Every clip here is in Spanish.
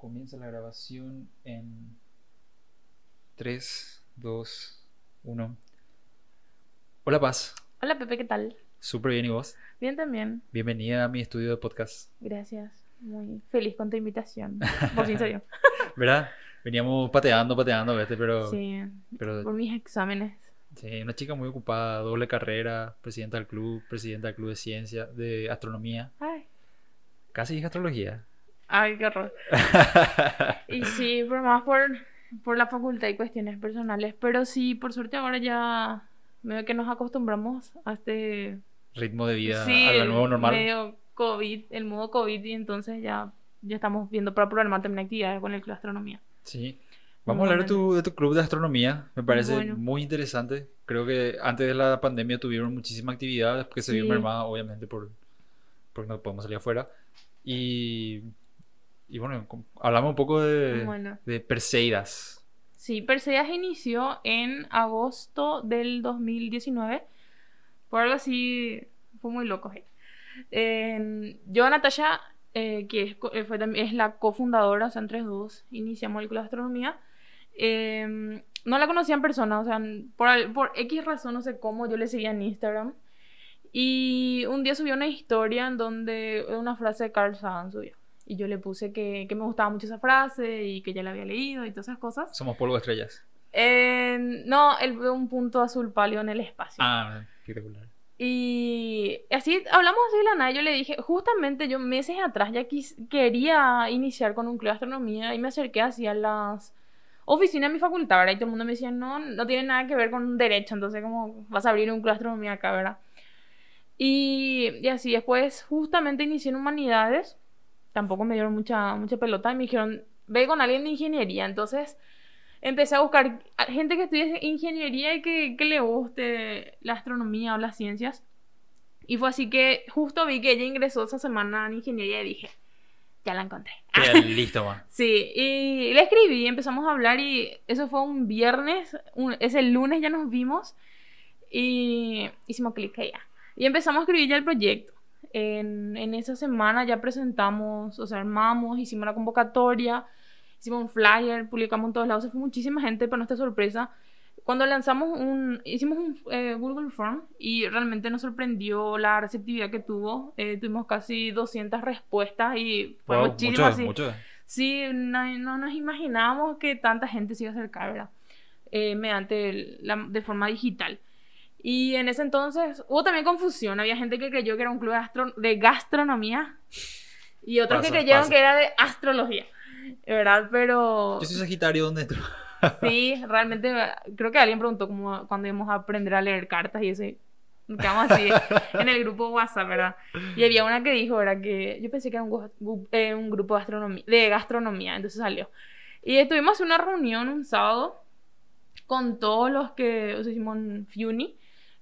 Comienza la grabación en 3, 2, 1. Hola Paz, Hola Pepe, ¿qué tal? súper bien y vos. Bien también, Bienvenida a mi estudio de podcast. gracias. Muy feliz con tu invitación. Por si soy yo. ¿Verdad? Veníamos pateando, pateando, ¿viste? Pero, Sí, pero por mis exámenes. sí, una chica muy ocupada, doble carrera, presidenta del club, presidenta del club de ciencia, de astronomía. Ay, Casi dije astrología. Ay, qué horror. Y sí, por más por, por la facultad y cuestiones personales. Pero sí, por suerte ahora ya medio que nos acostumbramos a este... Ritmo de vida sí, a el nuevo normal. medio COVID, el modo COVID. Y entonces ya, ya estamos viendo para programar también actividades con el Club de Astronomía. Sí. Vamos a hablar de tu, de tu club de astronomía. Me parece Bueno. muy interesante. Creo que antes de la pandemia tuvieron muchísima actividad, después que se vio Sí. mermada, obviamente, por, porque no podemos salir afuera. Y, y bueno, hablamos un poco de, Bueno. de Perseidas. Sí, Perseidas inició en agosto del 2019. Por algo así, fue muy loco. Eh, yo, Natalia, eh, que es, eh, fue es la cofundadora, o sea, entre dos, iniciamos el Club de Astronomía. Eh, no la conocía en persona, o sea, por, por X razón, no sé cómo, yo le seguía en Instagram. Y un día subió una historia en donde una frase de Carl Sagan subió. Y yo le puse que, que me gustaba mucho esa frase y que ya la había leído y todas esas cosas. Somos polvo de estrellas. Eh, no, él ve un punto azul pálido en el espacio. Ah, espectacular. Y así hablamos así de la nada. Yo le dije, justamente yo meses atrás ya quis- quería iniciar con un club de astronomía y me acerqué hacia las oficinas de mi facultad, ¿verdad? Y todo el mundo me decía, no, no tiene nada que ver con derecho, entonces, ¿cómo vas a abrir un club de astronomía acá, verdad? Y, y así después, justamente inicié en humanidades. Tampoco me dieron mucha, mucha pelota y me dijeron, ve con alguien de ingeniería. Entonces empecé a buscar gente que estudie ingeniería y que, que le guste la astronomía o las ciencias. Y fue así que justo vi que ella ingresó esa semana en ingeniería y dije, ya la encontré. Listo, man. Sí, y le escribí, empezamos a hablar y eso fue un viernes, un- ese lunes ya nos vimos y hicimos clic ya. Y empezamos a escribir ya el proyecto. En, en esa semana ya presentamos, o sea, armamos, hicimos la convocatoria, hicimos un flyer, publicamos en todos lados, se fue muchísima gente para nuestra sorpresa. Cuando lanzamos un, hicimos un eh, Google Form y realmente nos sorprendió la receptividad que tuvo. Eh, tuvimos casi 200 respuestas y fue Wow, muchísimo mucho, así. mucho. Sí, no, no nos imaginábamos que tanta gente se iba a acercar, ¿verdad? Eh, mediante el- la, de forma digital. Y en ese entonces hubo también confusión. Había gente que creyó que era un club de, astro- de gastronomía y otros Pasa, que creyeron pasa. que era de astrología, ¿verdad? Pero Yo soy Sagitario, ¿dónde entro? sí, realmente creo que alguien preguntó como cuando íbamos a aprender a leer cartas y eso. Quedamos así en el grupo WhatsApp, ¿verdad? Y había una que dijo, ¿verdad? Que yo pensé que era un, eh, un grupo de, astronomía, de gastronomía, entonces salió. Y estuvimos en una reunión un sábado con todos los que, o sea, hicimos un Funi,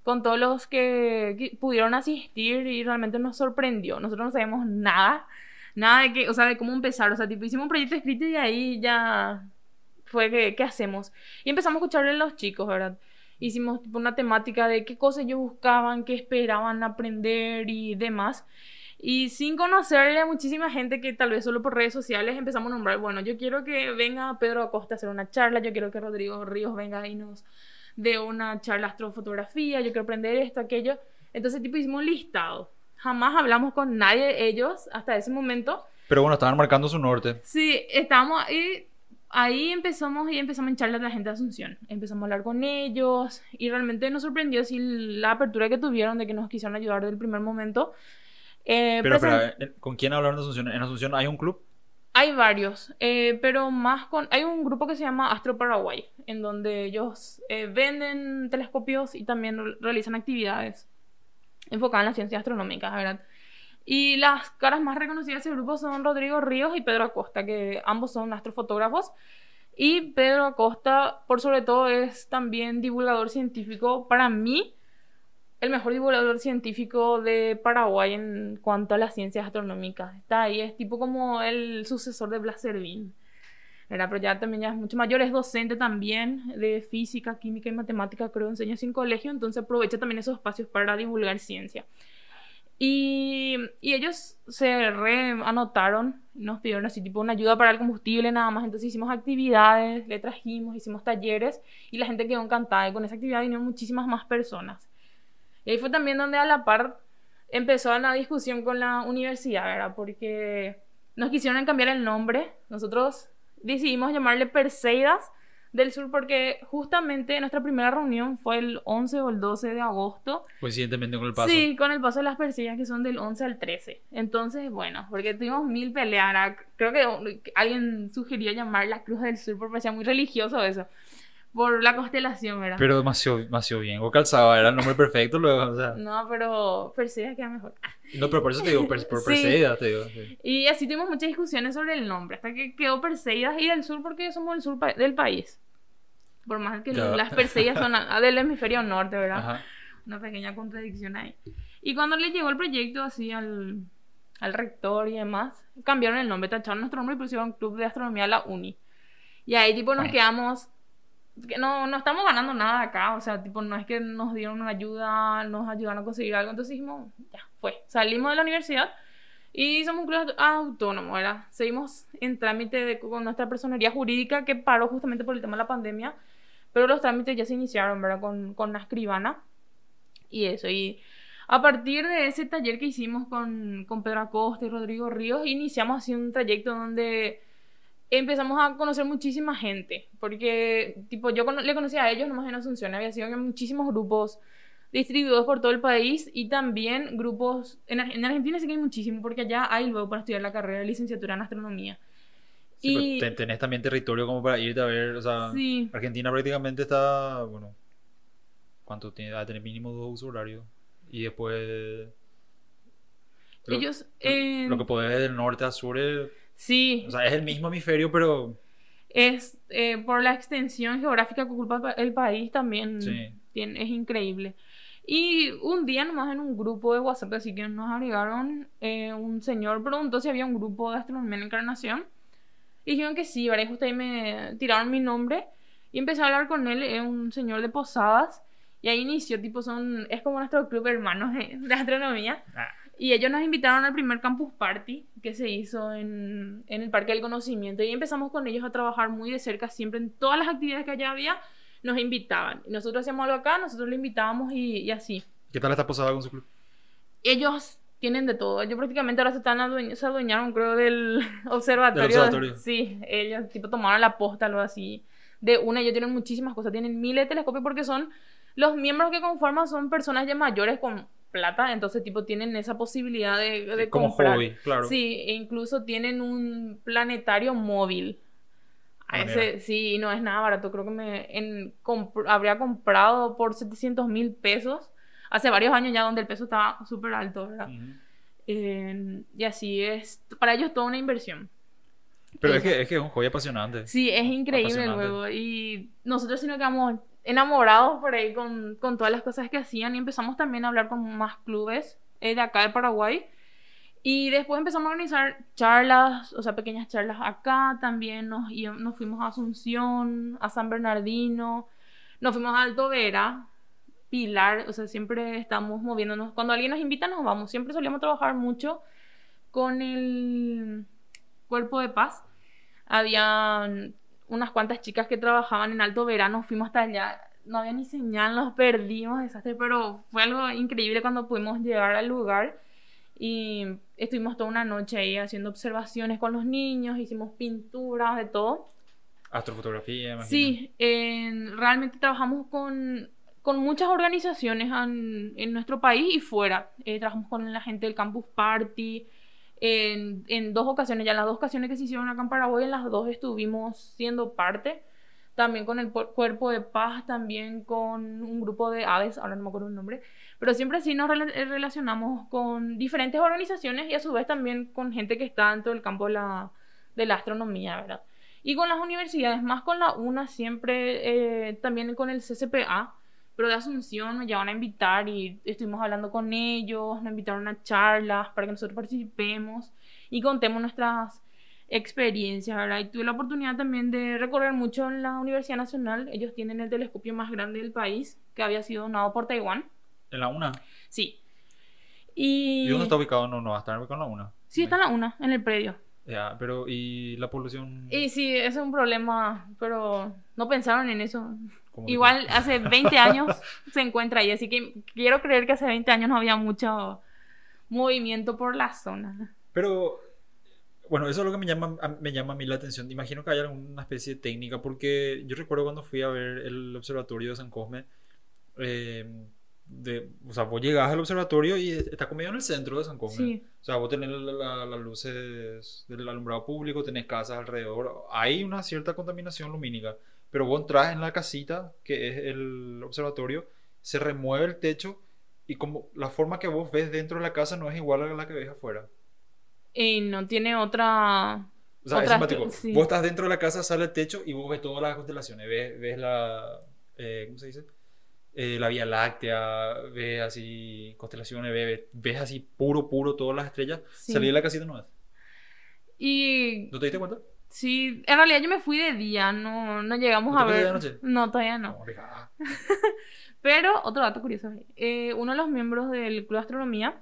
con todos los que, pudieron asistir y realmente nos sorprendió. Nosotros no sabíamos nada, nada de que, o sea, de cómo empezar, o sea, tipo, hicimos un proyecto escrito y ahí ya fue que, ¿qué hacemos? Y empezamos a escucharle a los chicos, ¿verdad? Hicimos tipo una temática de qué cosas ellos buscaban, qué esperaban aprender y demás. Y sin conocerle a muchísima gente que tal vez solo por redes sociales empezamos a nombrar, bueno, yo quiero que venga Pedro Acosta a hacer una charla, yo quiero que Rodrigo Ríos venga y nos dé una charla de astrofotografía, yo quiero aprender esto, aquello. Entonces, tipo, hicimos un listado. Jamás hablamos con nadie de ellos hasta ese momento. Pero bueno, estaban marcando su norte. Sí, estábamos ahí, ahí empezamos y empezamos en charlas de la gente de Asunción. Empezamos a hablar con ellos y realmente nos sorprendió sí, la apertura que tuvieron de que nos quisieron ayudar desde el primer momento. Eh, Pero, presen- espera, ¿con quién hablaron de Asunción? ¿En Asunción hay un club? Hay varios, eh, pero más con... Hay un grupo que se llama Astro Paraguay, en donde ellos eh, venden telescopios y también re- realizan actividades enfocadas en las ciencias astronómicas, ¿verdad? Y las caras más reconocidas de ese grupo son Rodrigo Ríos y Pedro Acosta, que ambos son astrofotógrafos. Y Pedro Acosta, por sobre todo, es también divulgador científico. Para mí, el mejor divulgador científico de Paraguay en cuanto a las ciencias astronómicas. Está ahí, es tipo como el sucesor de Blas Servín. Pero ya también ya es mucho mayor, es docente también de física, química y matemática, creo, enseña sin colegio, entonces aprovecha también esos espacios para divulgar ciencia. Y, y ellos se re anotaron, nos pidieron así tipo una ayuda para el combustible nada más, entonces hicimos actividades, le trajimos, hicimos talleres y la gente quedó encantada y con esa actividad vinieron muchísimas más personas. Y ahí fue también donde a la par empezó una discusión con la universidad, ¿verdad? Porque nos quisieron cambiar el nombre, nosotros decidimos llamarle Perseidas del Sur porque justamente nuestra primera reunión fue el 11 o el 12 de agosto. Coincidentemente con el paso. Sí, con el paso de las Perseidas que son del 11 al 13. Entonces, bueno, porque tuvimos mil peleas. Creo que alguien sugirió llamar la Cruz del Sur porque parecía muy religioso eso. Por la constelación, ¿verdad? Pero demasiado, demasiado bien. O calzaba, era el nombre perfecto luego, o sea. No, pero Perseidas queda mejor. No, pero por eso te digo, per, por Perseidas te digo. sí. Y así tuvimos muchas discusiones sobre el nombre, hasta que quedó Perseidas y del sur porque somos el sur pa- del país. Por más que Ya. las Perseidas son a- del hemisferio norte, ¿verdad? Ajá. Una pequeña contradicción ahí. Y cuando le llegó el proyecto así al, al rector y demás, cambiaron el nombre, tacharon nuestro nombre y pusieron Club de Astronomía La Uni. Y ahí tipo nos quedamos, que no, no estamos ganando nada acá, o sea, tipo no es que nos dieron una ayuda, nos ayudaron a conseguir algo, entonces dijimos, ya, fue. Salimos de la universidad y somos un club autónomo, ¿verdad? Seguimos en trámite de- con nuestra personería jurídica que paró justamente por el tema de la pandemia, pero los trámites ya se iniciaron, ¿verdad? Con, con la escribana y eso. Y a partir de ese taller que hicimos con, con Pedro Acosta y Rodrigo Ríos, iniciamos así un trayecto donde empezamos a conocer muchísima gente, porque tipo yo cono- le conocía a ellos nomás en Asunción, había sido en muchísimos grupos distribuidos por todo el país y también grupos, en, en Argentina sí que hay muchísimo, porque allá hay luego para estudiar la carrera de licenciatura en astronomía. Sí, y ten- tenés también territorio como para irte a ver, o sea, sí, Argentina prácticamente está, bueno, ¿cuánto tiene? Va a tener mínimo dos usos horarios. Y después... lo- ellos... eh, Lo que podés del norte a sur es, sí, o sea, es el mismo hemisferio, pero es eh, por la extensión geográfica que ocupa el pa- el país también Sí. tiene- es increíble. Y un día nomás en un grupo de WhatsApp, así que nos agregaron, eh, un señor preguntó si había un grupo de astronomía en Encarnación. Y dijeron que sí, justo ahí me tiraron mi nombre y empecé a hablar con él, es un señor de Posadas. Y ahí inició, tipo, son, es como nuestro club hermanos de, de astronomía. ah, Y ellos nos invitaron al primer campus party que se hizo en, en el Parque del Conocimiento. Y empezamos con ellos a trabajar muy de cerca, siempre en todas las actividades que allá había, nos invitaban. Nosotros hacíamos algo acá, nosotros lo invitábamos y, y así. ¿qué tal está posada con su club? Ellos tienen de todo. Ellos prácticamente ahora se están se adueñaron, creo, del observatorio. Del observatorio. Sí, ellos tipo tomaron la posta, algo así. De una, ellos tienen muchísimas cosas. Tienen miles de telescopios porque son los miembros que conforman son personas ya mayores con plata, entonces tipo tienen esa posibilidad de, de como comprar. hobby, claro. Sí, e incluso tienen un planetario móvil. A Ah, ese, sí, no es nada barato. Creo que me en, comp- habría comprado por 700 mil pesos. Hace varios años ya donde el peso estaba súper alto, ¿verdad? Eh, y así es. Para ellos toda una inversión. Pero es que, es que es un hobby apasionante. Sí, es increíble el juego. Y nosotros sí nos quedamos enamorados por ahí con, con todas las cosas que hacían. Y empezamos también a hablar con más clubes eh, de acá de Paraguay. Y después empezamos a organizar charlas, o sea, pequeñas charlas acá también. Nos, nos fuimos a Asunción, a San Bernardino, nos fuimos a Alto Vera, Pilar, o sea, siempre estamos moviéndonos. Cuando alguien nos invita, nos vamos. Siempre solíamos trabajar mucho con el Cuerpo de Paz. Había unas cuantas chicas que trabajaban en Alto Verano, fuimos hasta allá. No había ni señal, nos perdimos, desastre, pero fue algo increíble cuando pudimos llegar al lugar. Y estuvimos toda una noche ahí haciendo observaciones con los niños, hicimos pinturas, de todo. Astrofotografía, imagino. Sí, en- realmente trabajamos con, con muchas organizaciones en, en nuestro país y fuera. Eh, trabajamos con la gente del Campus Party. En, en dos ocasiones, ya en las dos ocasiones que se hicieron acá en Paraguay, en las dos estuvimos siendo parte. También con el Cuerpo de Paz, también con un grupo de aves, ahora no me acuerdo el nombre. Pero siempre sí nos rela- eh, relacionamos con diferentes organizaciones y a su vez también con gente que está dentro del campo de la, de la astronomía, ¿verdad? Y con las universidades, más con la UNA, siempre eh, también con el CCPA, pero de Asunción nos llevan a invitar y estuvimos hablando con ellos, nos invitaron a charlas para que nosotros participemos y contemos nuestras experiencias, ¿verdad? Y tuve la oportunidad también de recorrer mucho en la Universidad Nacional. Ellos tienen el telescopio más grande del país, que había sido donado por Taiwán. En la una. Sí. Y... ¿Y dónde está ubicado? No, no va a estar ubicado en la una. Sí, está en la una, en el predio. Ya, pero ¿y la población? Y sí, ese es un problema, pero no pensaron en eso. ¿Cómo que- Igual hace 20 años se encuentra ahí, así que quiero creer que hace 20 años no había mucho movimiento por la zona. Pero, bueno, eso es lo que me llama, a- me llama a mí la atención. Imagino que hay alguna especie de técnica, porque yo recuerdo cuando fui a ver el observatorio de San Cosme, eh, de, o sea, vos llegás al observatorio y está comido en el centro de San Cosme. Sí, O sea, vos tenés la- la- las luces del alumbrado público, tenés casas alrededor. Hay una cierta contaminación lumínica, pero vos entras en la casita, que es el observatorio, se remueve el techo y como la forma que vos ves dentro de la casa no es igual a la que ves afuera. y no tiene otra... O sea, es Otra- simpático. sí. Vos estás dentro de la casa, sale el techo y vos ves todas las constelaciones. Ves, ves la. eh, ¿Cómo se dice? Eh, la Vía Láctea, ves así constelaciones, ves, ves así puro, puro todas las estrellas. Sí. Salí de la casita no ves. Y ¿No te diste cuenta? Sí, en realidad yo me fui de día, no, no llegamos ¿No te a ver... de noche? No, todavía no. deja. Pero, otro dato curioso, eh, uno de los miembros del Club de Astronomía,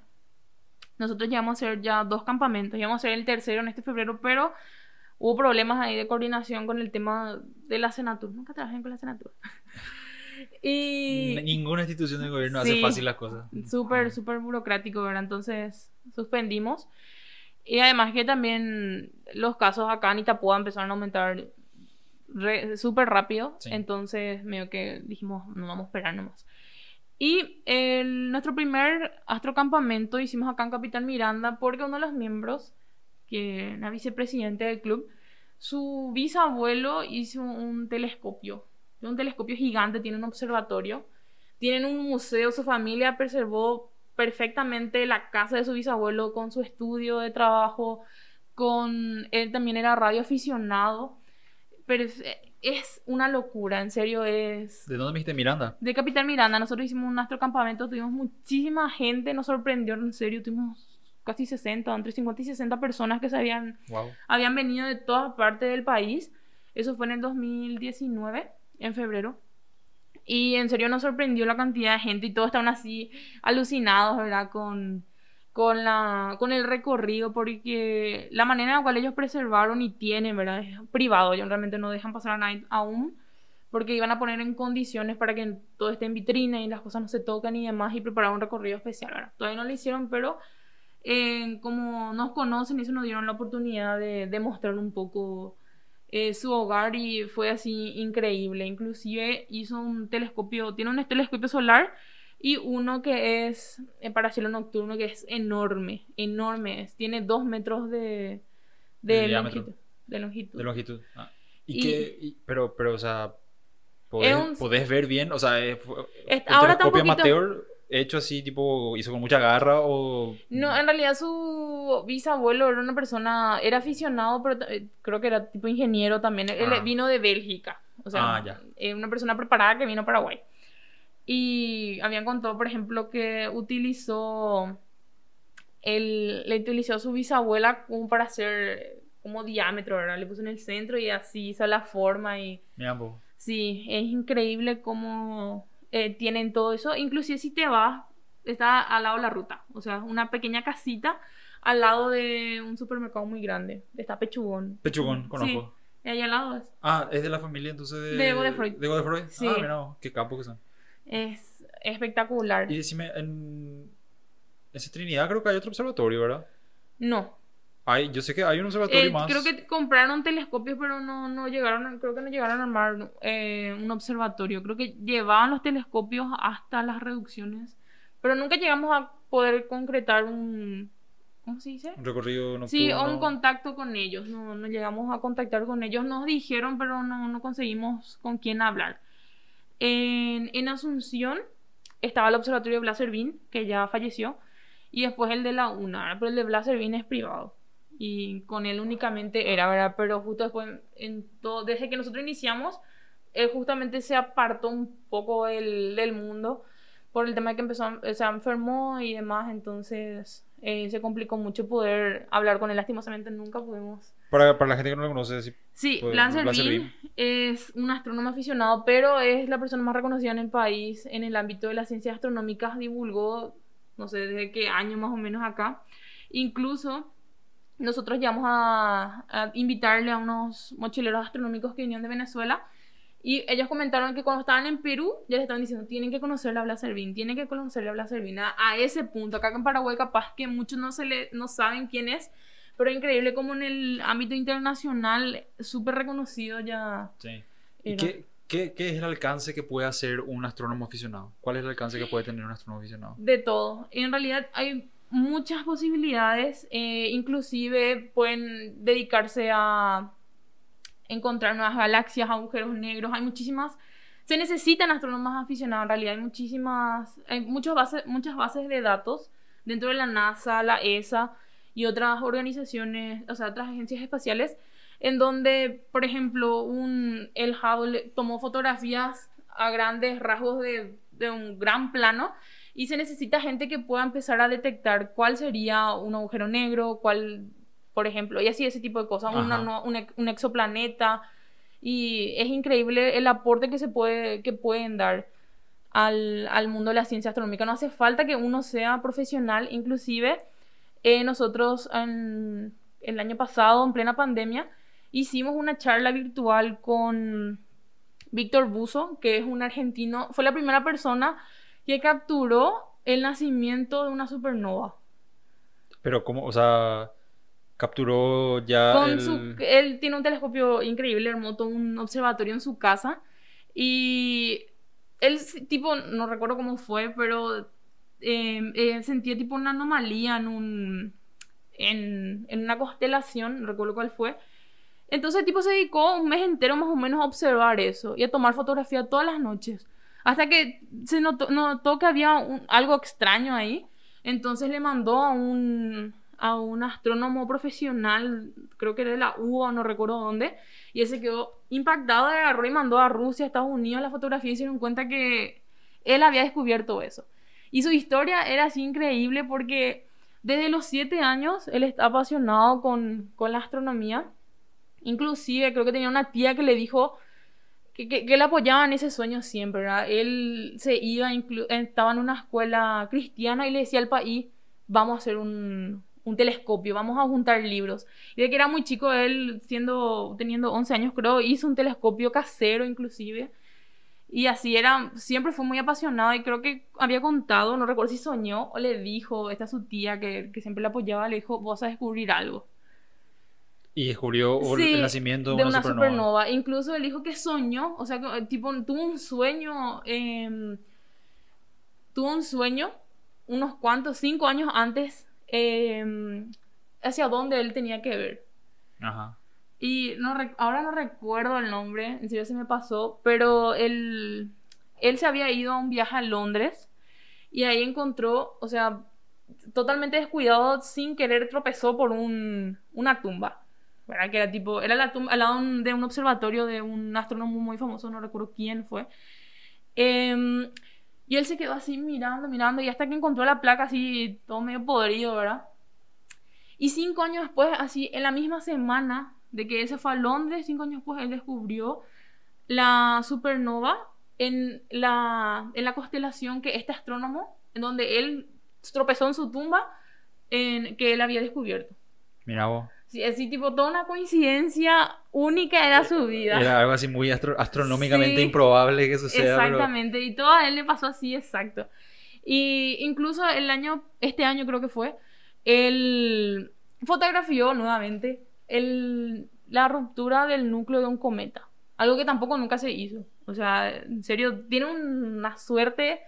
nosotros llegamos a hacer ya dos campamentos, íbamos a hacer el tercero en este febrero, pero hubo problemas ahí de coordinación con el tema de la Senatur. Nunca trabajen con la Senatur. y Ninguna institución del gobierno Sí. hace fácil las cosas. súper, súper burocrático, ¿verdad? Entonces suspendimos. Y además que también los casos acá en Itapúa empezaron a aumentar súper rápido. Sí. Entonces medio que dijimos, no vamos a esperar nomás. Y el- nuestro primer astrocampamento hicimos acá en Capital Miranda porque uno de los miembros, que era vicepresidente del club, su bisabuelo hizo un telescopio. Un telescopio gigante, tiene un observatorio. Tienen un museo, su familia preservó perfectamente la casa de su bisabuelo con su estudio de trabajo, con él también era radio aficionado, pero es, una locura, en serio es ¿De dónde me dijiste Miranda? de Capital Miranda, nosotros hicimos un astrocampamento, tuvimos muchísima gente, nos sorprendió, en serio, tuvimos casi 60, entre 50 y 60 personas que se habían, Wow. habían venido de todas partes del país. Eso fue en el 2019, en febrero. Y en serio nos sorprendió la cantidad de gente y todos estaban así alucinados, ¿verdad? Con, con, la, con el recorrido, porque la manera en la cual ellos preservaron y tienen, ¿verdad? Es privado, ellos realmente no dejan pasar a nadie aún, porque iban a poner en condiciones para que todo esté en vitrina y las cosas no se tocan y demás, y preparar un recorrido especial, ¿verdad? Todavía no lo hicieron, pero eh, como nos conocen, eso nos dieron la oportunidad de, de mostrar un poco eh, su hogar y fue así increíble. Inclusive hizo un telescopio, tiene un telescopio solar y uno que es eh, para cielo nocturno que es enorme, enorme, es, tiene dos metros de, de, longitud. De longitud. De longitud. Ah. ¿Y, Y- qué? y- pero, pero, o sea, ¿podés, Es un- podés ver bien? O sea, es, Es- ¿un ahora está un poquito- amateur hecho así, tipo, hizo con mucha garra o...? No, en realidad su bisabuelo era una persona, era aficionado, pero eh, creo que era tipo ingeniero también. Él Ah. vino de Bélgica, o sea, Ah, ya. eh, una persona preparada que vino a Paraguay. Y habían contado, por ejemplo, que utilizó, el, le utilizó a su bisabuela como para hacer como diámetro, ¿verdad? Le puso en el centro y así hizo la forma y Mira. Sí, es increíble cómo eh, tienen todo eso. Inclusive si te vas, está al lado de la ruta. O sea, una pequeña casita al lado de un supermercado muy grande. Está Pechugón. Pechugón, conozco. Sí, ahí al lado es. Ah, es de la familia entonces de... De Godefroy. De Godefroy. Sí. Ah, mira, qué capo que son. Es espectacular. Y decime, en... Ese Trinidad creo que hay otro observatorio, ¿verdad? No. Hay, yo sé que hay un observatorio Eh, más. creo que compraron telescopios, pero no, no llegaron, creo que no llegaron a armar eh, un observatorio. Creo que llevaban los telescopios hasta las reducciones, pero nunca llegamos a poder concretar un, ¿cómo se dice? Un recorrido nocturno. Sí, o un contacto con ellos. No, no llegamos a contactar con ellos. Nos dijeron, pero no, no conseguimos con quién hablar. En, en Asunción estaba el observatorio de Blaservin, que ya falleció, y después el de la UNA, pero el de Blaservin es privado. Y con él únicamente era, ¿verdad? Pero justo después, en todo, desde que nosotros iniciamos, él justamente se apartó un poco del, del mundo por el tema de que empezó, a- se enfermó y demás, entonces eh, se complicó mucho poder hablar con él. Lastimosamente nunca pudimos. Para, para la gente que no lo conoce, sí. Sí, Lancer Bean es un astrónomo aficionado, pero es la persona más reconocida en el país en el ámbito de las ciencias astronómicas. Divulgó no sé desde qué año más o menos acá. Incluso nosotros llegamos a, a invitarle a unos mochileros astronómicos que venían de Venezuela y ellos comentaron que cuando estaban en Perú, ya les estaban diciendo, tienen que conocer la Blas Servín, tienen que conocer la Blas Servín. A, a, ese punto, acá en Paraguay capaz que muchos no, se le, no saben quién es, pero increíble como en el ámbito internacional, súper reconocido ya. Sí. ¿Y qué, qué, qué, es el alcance que puede hacer un astrónomo aficionado? ¿Cuál es el alcance que puede tener un astrónomo aficionado? De todo. En realidad hay muchas posibilidades, eh, inclusive pueden dedicarse a encontrar nuevas galaxias, agujeros negros, hay muchísimas, se necesitan astrónomos aficionados en realidad, hay muchísimas, hay muchas bases, muchas bases de datos dentro de la NASA, la ESA y otras organizaciones, o sea, otras agencias espaciales, en donde, por ejemplo, un, el Hubble tomó fotografías a grandes rasgos de, de un gran plano y se necesita gente que pueda empezar a detectar cuál sería un agujero negro, cuál por ejemplo, y así ese tipo de cosas, una, un, exoplaneta, y es increíble el aporte que se puede, que pueden dar al, al, mundo de la ciencia astronómica. No hace falta que uno sea profesional, inclusive eh, nosotros en, el año pasado, en plena pandemia, hicimos una charla virtual con Víctor Buzo, que es un argentino, fue la primera persona que capturó el nacimiento de una supernova. Pero, ¿cómo? O sea, capturó ya. Con el... su, él tiene un telescopio increíble, todo un observatorio en su casa. Y él, tipo, no recuerdo cómo fue, pero eh, eh, sentía tipo una anomalía en un. En, en una constelación, no recuerdo cuál fue. Entonces el tipo se dedicó un mes entero más o menos a observar eso y a tomar fotografía todas las noches. Hasta que se notó, que había algo extraño ahí. Entonces le mandó a un, astrónomo profesional, creo que era de la UA, no recuerdo dónde, y ese quedó impactado, agarró y mandó a Rusia, a Estados Unidos la fotografía y se dieron cuenta que él había descubierto eso. Y su historia era así increíble porque desde los siete años él está apasionado con, con la astronomía. Inclusive creo que tenía una tía que le dijo que, que, que le apoyaba ese sueño siempre, ¿verdad? Él se iba, estaba en una escuela cristiana y le decía al país, vamos a hacer un, telescopio, vamos a juntar libros. Y de que era muy chico, él siendo, teniendo 11 años creo, hizo un telescopio casero inclusive. Y así era, siempre fue muy apasionado y creo que había contado, no recuerdo si soñó o le dijo, esta su tía que, siempre le apoyaba, le dijo, vos a descubrir algo. Y descubrió Sí, el nacimiento de una, supernova. Incluso él dijo que soñó, o sea, que, tipo, tuvo un sueño, eh, tuvo un sueño unos cuantos, cinco años antes eh, hacia dónde él tenía que ver. Ajá. Y no ahora no recuerdo el nombre, en serio se me pasó, pero él, él se había ido a un viaje a Londres y ahí encontró, o sea, totalmente descuidado, sin querer tropezó por un, una tumba. ¿Verdad? Que era tipo, era la al lado de un observatorio de un astrónomo muy famoso, no recuerdo quién fue. Eh, y él se quedó así mirando, mirando, y hasta que encontró la placa así, todo medio podrido, ¿verdad? Y cinco años después, así, en la misma semana de que él se fue a Londres, cinco años después, él descubrió la supernova en la, en la constelación que este astrónomo, en donde él tropezó en su tumba, en, que él había descubierto. Mira vos. Sí, así tipo toda una coincidencia única era su vida. Era algo así muy astro astronómicamente sí, improbable que suceda. Exactamente, pero... y todo a él le pasó así, exacto. Y incluso el año, este año creo que fue, él fotografió nuevamente el, la ruptura del núcleo de un cometa. Algo que tampoco nunca se hizo. O sea, en serio, tiene una suerte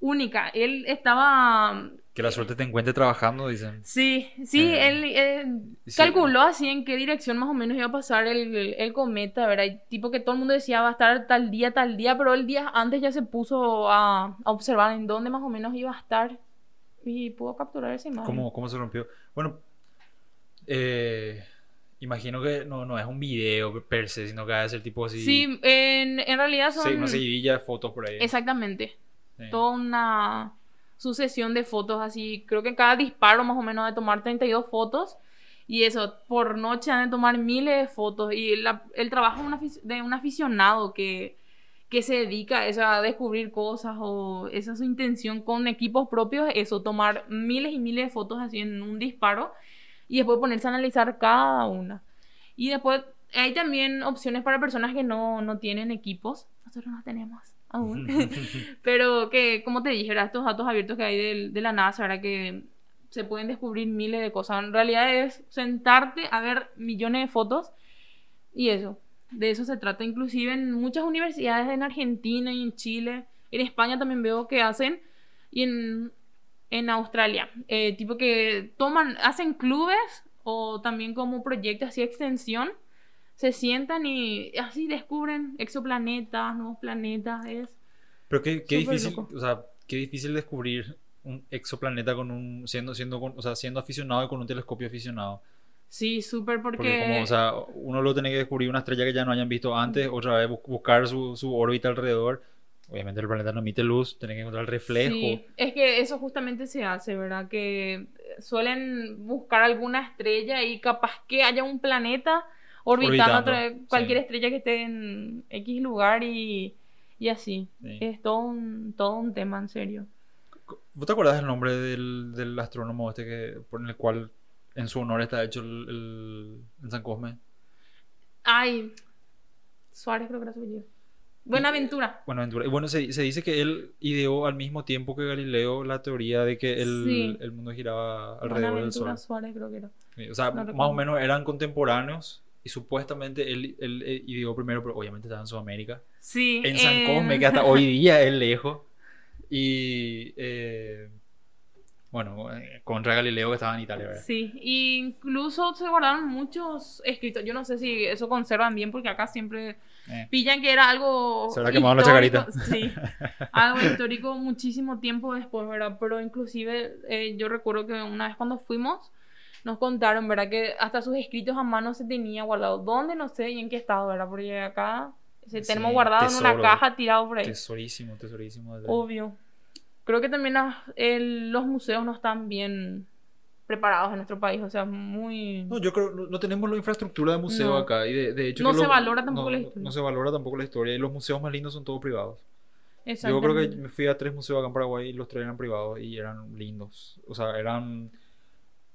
única. Él estaba que la suerte te encuentre trabajando, dicen. Sí, sí, eh, él eh, sí. calculó así en qué dirección más o menos iba a pasar el, el, el, cometa, ¿verdad? Y tipo que todo el mundo decía va a estar tal día, tal día, pero el día antes ya se puso a, a observar en dónde más o menos iba a estar y pudo capturar esa imagen. ¿Cómo, cómo se rompió? Bueno, eh, imagino que no, no es un video per se, sino que va a ser tipo así. Sí, en, en realidad son. Sí, una seguidilla de fotos por ahí. Exactamente. Toda una sucesión de fotos así. Creo que cada disparo más o menos de tomar 32 fotos. Y eso, por noche han de tomar miles de fotos. Y la, el trabajo de un, aficionado que, que se dedica eso, a descubrir cosas o esa es su intención con equipos propios, eso, tomar miles y miles de fotos así en un disparo y después ponerse a analizar cada una. Y después hay también opciones para personas que no, no tienen equipos, nosotros no tenemos aún, pero que, como te dije, estos datos abiertos que hay de, de la NASA, ahora que se pueden descubrir miles de cosas. En realidad es sentarte a ver millones de fotos y eso. De eso se trata. Inclusive en muchas universidades en Argentina y en Chile. En España también veo que hacen. Y en, en Australia. Eh, tipo que toman, hacen clubes o también como proyectos así extensión. Se sientan y así descubren exoplanetas, nuevos planetas. Es Pero qué, qué difícil, loco. o sea, qué difícil descubrir un exoplaneta con un siendo siendo con- o sea, siendo aficionado y con un telescopio aficionado. Sí, súper porque... Porque como, o sea, uno lo tiene que descubrir una estrella que ya no hayan visto antes, otra vez bu- buscar su, su órbita alrededor. Obviamente el planeta no emite luz, tiene que encontrar el reflejo. Sí, es que eso justamente se hace, ¿verdad? Que suelen buscar alguna estrella y capaz que haya un planeta orbitando, Orbitando, cualquier sí. estrella que esté en X lugar y, y así. Sí. Es todo un, todo un tema, en serio. ¿Vos te acuerdas del nombre del, del astrónomo este que por el cual en su honor está hecho el, el- en San Cosme? Ay, Suárez creo que era su apellido. Buenaventura. Buenaventura. Y bueno, se, se dice que él ideó al mismo tiempo que Galileo la teoría de que el, Sí. el mundo giraba alrededor del Buenaventura Sol. Suárez creo que era. Sí, O sea, No más o menos eran contemporáneos y supuestamente él, él, eh, ideó primero, pero obviamente estaba en Sudamérica. Sí. En San en- Cosme, que hasta hoy día es lejos. Y eh, bueno, eh, contra Galileo que estaba en Italia, ¿verdad? Sí, y incluso se guardaron muchos escritos. Yo no sé si eso conservan bien, porque acá siempre Eh. pillan que era algo. Se habrá quemado la chacarita. Sí, algo histórico muchísimo tiempo después, ¿verdad? Pero inclusive eh, yo recuerdo que una vez cuando fuimos, nos contaron, ¿verdad? Que hasta sus escritos a mano se tenía guardado. ¿Dónde? No sé, y en qué estado, ¿verdad? Porque acá se Sí, tenemos guardado en una caja tirado por ahí. Tesorísimo, tesorísimo. Obvio. Creo que también las- el- los museos no están bien preparados en nuestro país, o sea, muy... No, yo creo no, no tenemos la infraestructura de museo No. acá. Y de, de hecho No se valora tampoco no- la historia. No se valora tampoco la historia. Y los museos más lindos son todos privados. Yo creo que me fui a tres museos acá en Paraguay y los tres eran privados y eran lindos. O sea, eran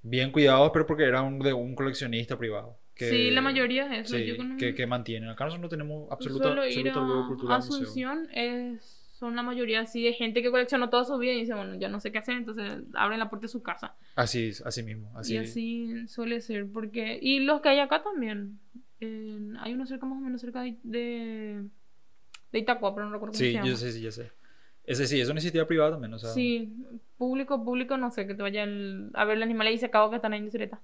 bien cuidados, pero porque eran de un coleccionista privado. Que, Sí, la mayoría es eso. sí, que, que mantienen. Acá nosotros no tenemos absoluta, suelo ir absoluta a. Asunción, es, son la mayoría así de gente que coleccionó toda su vida y dice, bueno, ya no sé qué hacer, entonces abren la puerta de su casa. Así, es, así mismo. Así, Y así suele ser, porque... Y los que hay acá también. Hay uno cerca, más o menos cerca de, de, de Itacua, pero no recuerdo cómo Sí, se llama. yo sé, sí, yo sé. Ese sí, es una iniciativa privada también. O sea, Sí, público, público, no sé, que te vayan a ver los animales y secados que están en Yacyretá.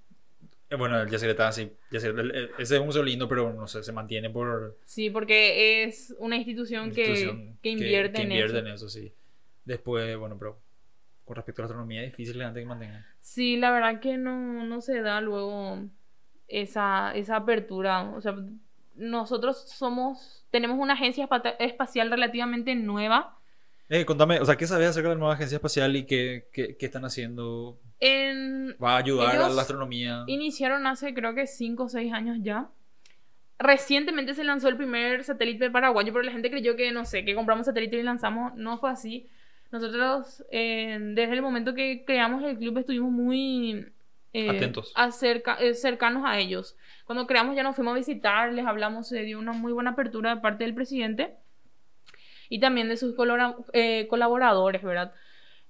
Eh, Bueno, el Yacyretá, sí. Yacyretá, el- el- ese es un museo lindo, pero no sé, se mantiene por Sí, porque es una institución, institución que, que invierte, que en invierte eso. en eso, sí. Después, bueno, pero con respecto a la astronomía es difícil antes que mantengan. Sí, la verdad que no, no se da luego esa, esa apertura. O sea, nosotros somos, tenemos una agencia espa- espacial relativamente nueva. Eh, contame, o sea, ¿qué sabes acerca de la nueva agencia espacial y qué, qué, qué están haciendo? En, ¿Va a ayudar a la astronomía? Iniciaron hace creo que 5 o 6 años ya. Recientemente se lanzó el primer satélite paraguayo, pero la gente creyó que, no sé, que compramos satélite y lanzamos. No fue así. Nosotros, eh, desde el momento que creamos el club, estuvimos muy eh, Atentos. acerca- eh, cercanos a ellos. Cuando creamos ya nos fuimos a visitar, les hablamos, se dio una muy buena apertura de parte del presidente y también de sus eh, colaboradores, ¿verdad?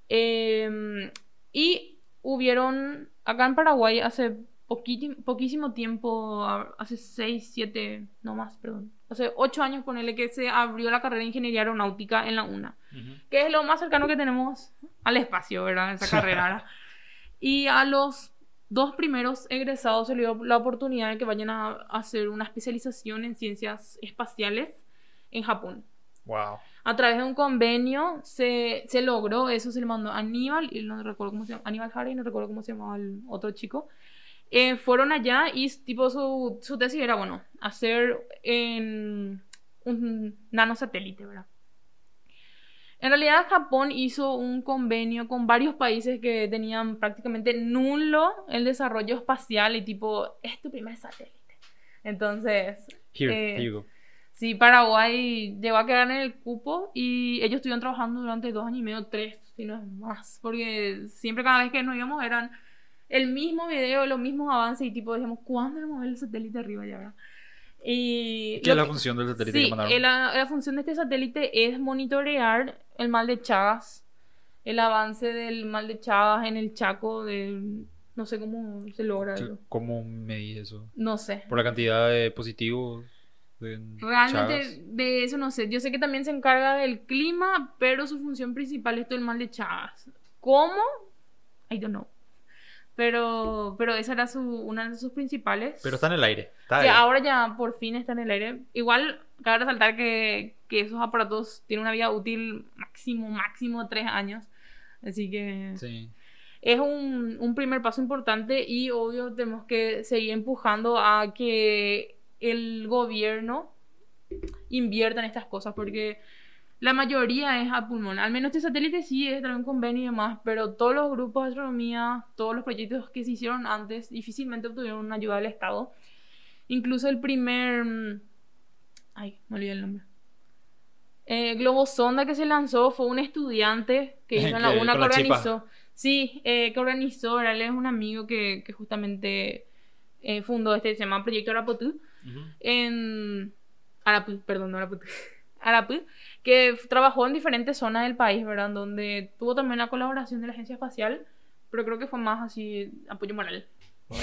Eh, y hubieron, acá en Paraguay, hace poquísimo tiempo, hace 6, 7, no más, perdón, hace 8 años, ponele que se abrió la carrera de Ingeniería Aeronáutica en la UNA, Ujú. que es lo más cercano que tenemos al espacio, ¿verdad? Esa carrera. Y a los dos primeros egresados se les dio la oportunidad de que vayan a hacer una especialización en ciencias espaciales en Japón. Wow. A través de un convenio se, se logró, eso se le mandó a Aníbal, y no recuerdo cómo se llama, Aníbal Harry, no recuerdo cómo se llamaba el otro chico. Eh, fueron allá y tipo su, su tesis era, bueno, hacer en un nanosatélite, ¿verdad? En realidad Japón hizo un convenio con varios países que tenían prácticamente nulo el desarrollo espacial y tipo, es tu primer satélite. Entonces, Here, Eh, here you go. Sí, Paraguay llegó a quedar en el cupo y ellos estuvieron trabajando durante dos años y medio, tres, si no es más, porque siempre cada vez que nos íbamos eran el mismo video, los mismos avances y tipo decíamos, ¿cuándo vamos a ver el satélite arriba ya, verdad? Y ¿Qué es la función del satélite sí, que mandaron? La, la función de este satélite es monitorear el mal de Chagas, el avance del mal de Chagas en el Chaco, del, no sé cómo se logra eso. ¿Cómo medís eso? No sé. ¿Por la cantidad de positivos? Realmente Chagas? de eso no sé. Yo sé que también se encarga del clima, pero su función principal es todo el mal de Chagas. ¿Cómo? I don't know. Pero, pero esa era su, una de sus principales. Pero está en el aire. Está ahí. ahora ya por fin está en el aire. Igual, cabe resaltar que, que esos aparatos tienen una vida útil máximo, máximo tres años. Así que Sí. es un, un primer paso importante y obvio tenemos que seguir empujando a que el gobierno invierta en estas cosas porque la mayoría es a pulmón. Al menos este satélite sí es también convenio y demás, pero todos los grupos de astronomía, todos los proyectos que se hicieron antes difícilmente obtuvieron una ayuda del Estado. Incluso el primer... mm, Ay, me olvidé el nombre. Eh, Globosonda que se lanzó fue un estudiante que hizo en la UNA que chipa. organizó. Sí, eh, que organizó, él es un amigo que, que justamente eh, fundó este, se llama Proyecto Ujú. en Arapú, perdón, no Araputú, Arapú, que trabajó en diferentes zonas del país, ¿verdad? Donde tuvo también la colaboración de la Agencia Espacial, pero creo que fue más así apoyo moral. como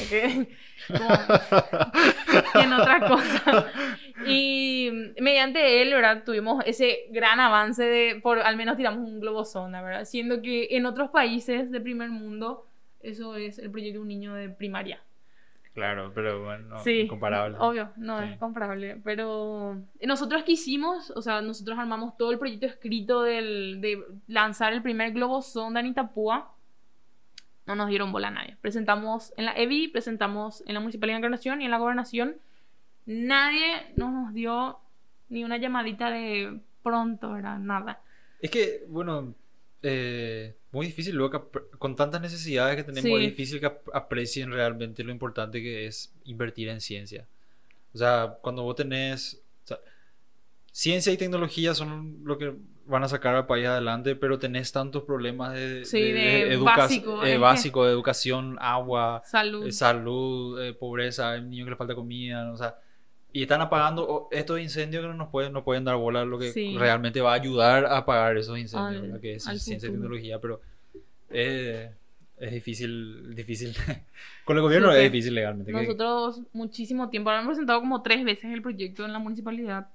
en otra cosa. Y mediante él, ¿verdad? Tuvimos ese gran avance de, por al menos tiramos un globo sonda, ¿verdad? Siendo que en otros países de primer mundo, eso es el proyecto de un niño de primaria. Claro, pero bueno, no, sí, incomparable. Obvio, no Sí. es comparable. Pero nosotros quisimos, o sea, nosotros armamos todo el proyecto escrito del, de lanzar el primer globo sonda en Itapúa. No nos dieron bola a nadie. Presentamos en la EBI, presentamos en la Municipalidad de Encarnación y en la Gobernación. Nadie nos, nos dio ni una llamadita de pronto, ¿verdad? Nada. Es que, bueno, eh, muy difícil luego que con tantas necesidades que tenemos, Sí. es difícil que ap- aprecien realmente lo importante que es invertir en ciencia. O sea, cuando vos tenés... o sea, ciencia y tecnología son lo que van a sacar al país adelante, pero tenés tantos problemas de, Sí, de básico, eh, de educación, agua, Salud. eh, salud, eh, pobreza, niños que le falta comida, o sea, y están apagando estos incendios que no nos pueden, no pueden dar bola lo que Sí. realmente va a ayudar a apagar esos incendios, Al- que es ciencia y tecnología, pero eh, es difícil, difícil. Con el gobierno es difícil legalmente. que- Nosotros muchísimo tiempo, ahora hemos presentado como tres veces el proyecto en la municipalidad,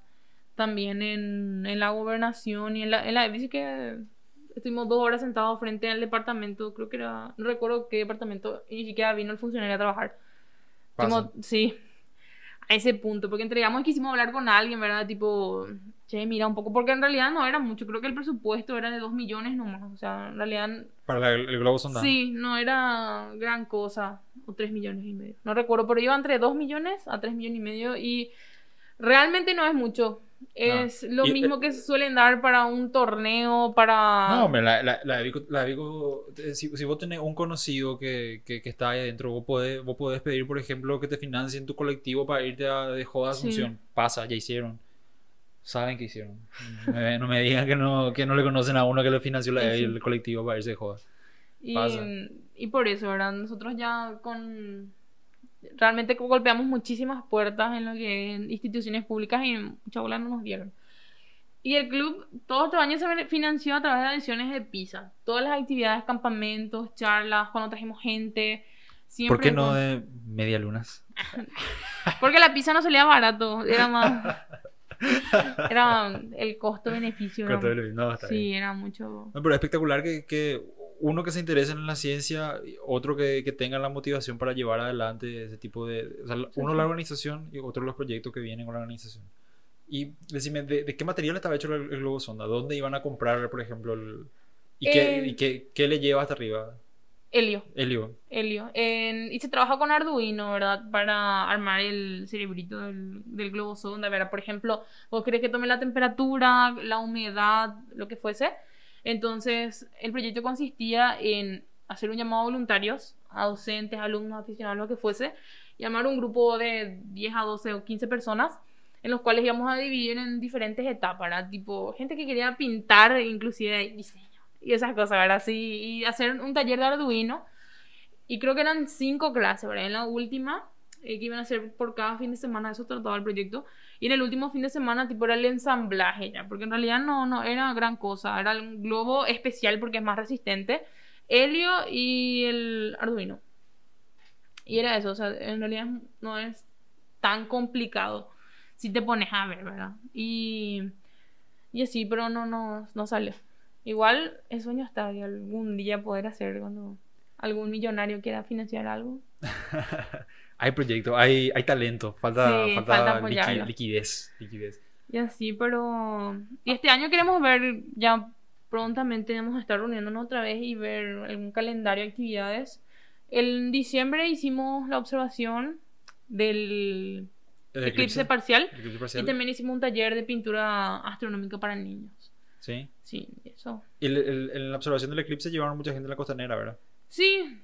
también en, en la gobernación y en la, en la dice que estuvimos dos horas sentados frente al departamento, creo que era, no recuerdo qué departamento, y ni siquiera vino el funcionario a trabajar. Estuvimos- sí, a ese punto, porque entregamos y quisimos hablar con alguien, ¿verdad? Tipo, che, mira un poco, porque en realidad no era mucho, creo que el presupuesto era de dos millones nomás, o sea, en realidad Para el globo sonda. Sí, no era gran cosa, o 3 millones y medio. No recuerdo, pero iba entre 2 millones a 3 millones y medio y realmente no es mucho. Es lo Y, mismo que suelen dar para un torneo, para... No, hombre, la, la, la Vico- la Vico, eh, si, si vos tenés un conocido que, que, que está ahí adentro, vos podés, vos podés pedir, por ejemplo, que te financien tu colectivo para irte a, de joda a Sí. Asunción. Pasa, ya hicieron. Saben que hicieron. No me, no digan que no, que no le conocen a uno que le financió la- Sí. el colectivo para irse de joda. y, pasa. y por eso, ¿verdad? Nosotros ya con... Realmente golpeamos muchísimas puertas en lo que en instituciones públicas y mucha bola no nos dieron. Y el club todo este año se financió a través de adiciones de PISA. Todas las actividades, campamentos, charlas, cuando trajimos gente. Siempre ¿Por qué no de media lunas? Porque la pizza no salía barato, era más... Era el costo-beneficio. el- no, Sí, bien. era mucho... No, pero es espectacular que, que uno que se interese en la ciencia, otro que, que tenga la motivación para llevar adelante ese tipo de... O sea, uno sí. la organización y otro los proyectos que vienen con la organización. Y decime, ¿de, de qué material estaba hecho el, el globo sonda? ¿Dónde iban a comprar, por ejemplo, el... ¿Y, qué, Eh, y qué, qué le lleva hasta arriba? Helio. Helio. Helio. En- y se trabaja con Arduino, ¿verdad? Para armar el cerebrito del, del globo sonda, ¿verdad? Por ejemplo, vos querés que tome la temperatura, la humedad, lo que fuese. Entonces, el proyecto consistía en hacer un llamado a voluntarios, a docentes, alumnos, aficionados, lo que fuese, y armar un grupo de 10 a 12 o 15 personas en los cuales íbamos a dividir en diferentes etapas, ¿verdad? Tipo, gente que quería pintar, inclusive diseño y esas cosas, ¿verdad? Sí, y hacer un taller de Arduino. Y creo que eran cinco clases, ¿verdad? En la última, eh, que iban a hacer por cada fin de semana, eso trataba el proyecto. Y en el último fin de semana, tipo, era el ensamblaje ya, porque en realidad no, no era gran cosa, era un globo especial porque es más resistente, helio y el Arduino. Y era eso, o sea, en realidad no es tan complicado si te pones a ver, ¿verdad? Y, y así, pero no, no, no sale. Igual el sueño está de algún día poder hacer cuando algún millonario quiera financiar algo. hay proyectos, hay, hay talento, falta, Sí, falta, falta liqui- liquidez, liquidez. Y así, pero... Y este año queremos ver, ya prontamente vamos a estar reuniéndonos otra vez y ver algún calendario de actividades. En diciembre hicimos la observación del ¿El eclipse parcial ¿El eclipse y parcial? también hicimos un taller de pintura astronómica para niños. Sí. Sí, eso. Y el- el- en la observación del eclipse llevaron mucha gente en la costanera, ¿verdad? Sí,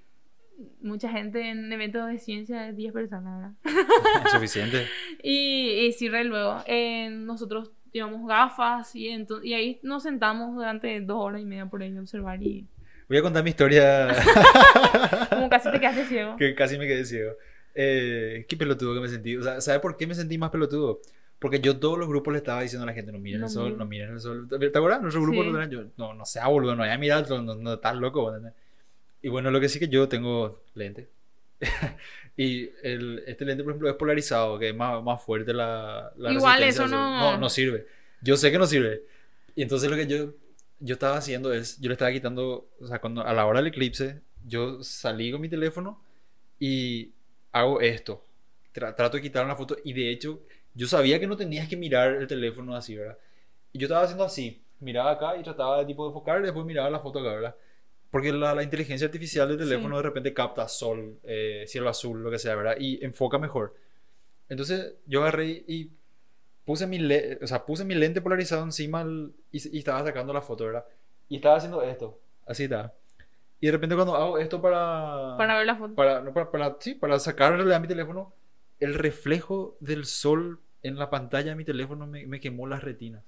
mucha gente en eventos de ciencia, 10 personas, ¿verdad? Suficiente. Y, y sí, re luego, eh, nosotros llevamos gafas y, y ahí nos sentamos durante dos horas y media por ahí a observar y Voy a contar mi historia como casi te quedaste ciego. que casi me quedé ciego. Eh, qué pelotudo que me sentí. O sea, ¿sabes por qué me sentí más pelotudo? Porque yo todos los grupos le estaba diciendo a la gente, no miren No el sol, no miren el sol. ¿Te acuerdas? Nuestro grupo Sí. yo, no, no sea boludo, no vaya a mirar el sol, no, no estás loco. ¿entendés? Y bueno, lo que sí que yo tengo lente. y el, este lente, por ejemplo, es polarizado, que es más, más fuerte la, la Igual eso no- no... No sirve. Yo sé que no sirve. Y entonces lo que yo, yo estaba haciendo es, yo le estaba quitando, o sea, cuando, a la hora del eclipse, yo salí con mi teléfono y hago esto. Tra- trato de quitar una foto y de hecho yo sabía que no tenías que mirar el teléfono así, ¿verdad? Y yo estaba haciendo así, miraba acá y trataba de tipo de enfocar y después miraba la foto acá, ¿verdad? Porque la, la inteligencia artificial del teléfono Sí. de repente capta sol, eh, cielo azul, lo que sea, ¿verdad? Y enfoca mejor. Entonces yo agarré y puse mi, le- o sea, puse mi lente polarizado encima el- y, y estaba sacando la foto, ¿verdad? Y estaba haciendo esto, así estaba. Y de repente cuando hago esto para... Para ver la foto. para, no, para, para- sí, para sacarle a mi teléfono, el reflejo del sol en la pantalla de mi teléfono me, me quemó las retinas.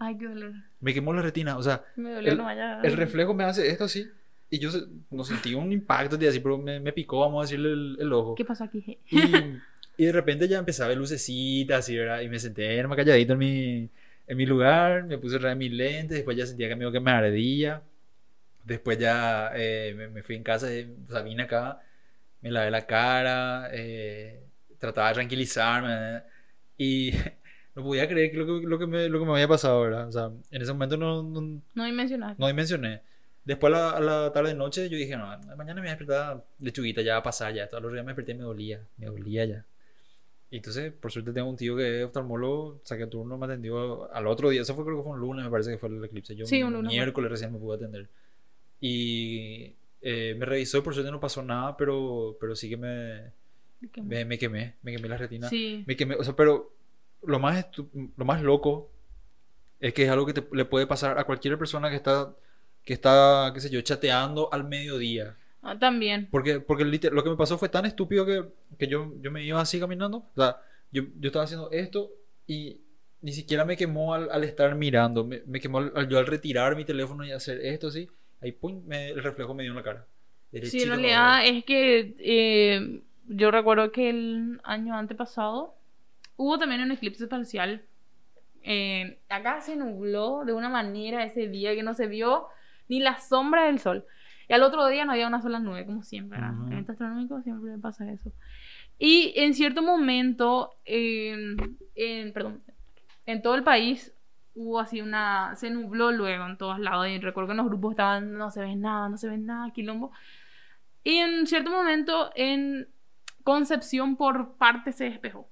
Ay, qué dolor. Me quemó las retinas, o sea, Me dolió El- no vaya. el reflejo me hace esto así. Y yo no sentí un impacto de así, pero me, me picó, vamos a decirle, el, el ojo. ¿Qué pasó aquí? Y, y de repente ya empezaba a ver lucecitas, así, ¿verdad? Y me senté más calladito en mi, en mi lugar, me puse a mis lentes, después ya sentía que medio que me ardía. Después ya eh, me, me fui en casa, eh, o sea, vine acá, me lavé la cara, eh, trataba de tranquilizarme y no podía creer que lo, que, lo, que me, lo que me había pasado, ¿verdad? O sea, en ese momento no, no, No dimensionar. no dimensioné. Después a la, a la tarde noche yo dije, no, mañana me voy a despertar lechuguita, ya va a pasar ya. Todos los días me desperté y me dolía, me dolía ya. Y entonces, por suerte tengo un tío que es oftalmólogo, saqué turno, me atendió al otro día. Eso fue creo que fue un lunes, me parece que fue el eclipse. Yo Sí, un lunes, miércoles recién me pude atender. Y eh, me revisó y por suerte no pasó nada, pero, pero sí que me, Qué me, me quemé, me quemé la retina. Sí. Me quemé, o sea, pero lo más, lo más loco es que es algo que te- le puede pasar a cualquier persona que está, que está, qué sé yo, chateando al mediodía. Ah, también. Porque, porque lo que me pasó fue tan estúpido que, que yo, yo me iba así caminando. O sea, yo, yo estaba haciendo esto y ni siquiera me quemó al, al estar mirando. Me, me quemó al, al- yo al retirar mi teléfono y hacer esto así. Ahí, pum, me- el reflejo me dio en la cara. Sí, Derechito en me realidad es que eh, yo recuerdo que el año antepasado hubo también un eclipse parcial. Eh, acá se nubló de una manera ese día que no se vio ni la sombra del sol. Y al otro día no había una sola nube, como siempre. ¿verdad? Ujú. En eventos astronómicos siempre pasa eso. Y en cierto momento, en, en- perdón, en todo el país hubo así una. Se nubló luego en todos lados. Y recuerdo que en los grupos estaban, no se ve nada, no se ve nada, quilombo. Y en cierto momento, en Concepción, por parte se despejó.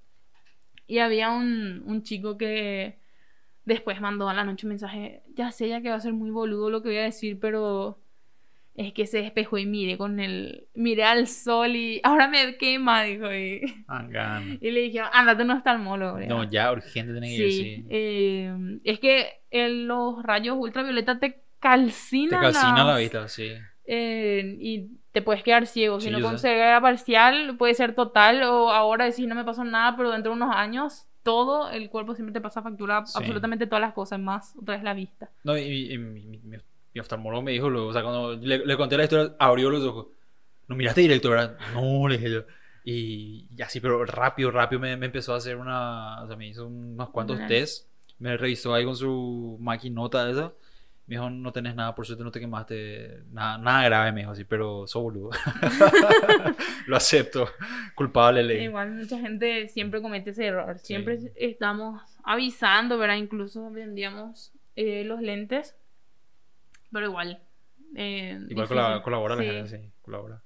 Y había un, un chico que después mandó a la noche un mensaje. Ya sé, ya que va a ser muy boludo lo que voy a decir, pero es que se despejó y mire con el. Miré al sol y ahora me quema, dijo. Y, Ah, y le dije, andate el molo. No, ya, urgente tiene que ir, Sí, eh, es que en los rayos ultravioleta te calcinan. Te calcina la las- vista, sí. eh, y te puedes quedar ciego. Si Sí, no yo con sé. ceguera parcial, puede ser total. O ahora decís no me pasó nada, pero dentro de unos años todo el cuerpo siempre te pasa factura, Sí. absolutamente todas las cosas, más otra vez la vista. No, y, y mi, mi- mi- oftalmólogo me dijo, luego, o sea, cuando le, le conté la historia, abrió los ojos. No miraste directo, ¿verdad? No, le dije yo. Y, y así, pero rápido, rápido me, me empezó a hacer una. O sea, me hizo unos cuantos test. Me revisó ahí con su maquinota esa. Me dijo, no tenés nada, por suerte no te quemaste. Nada, nada grave, me dijo así, pero sos boludo. Lo acepto. Culpable, le dije. Igual mucha gente siempre comete ese error. Siempre Sí. estamos avisando, ¿verdad? Incluso vendíamos eh, los lentes. Pero igual. eh, Igual colabora, colabora la Sí, gente, sí, colabora.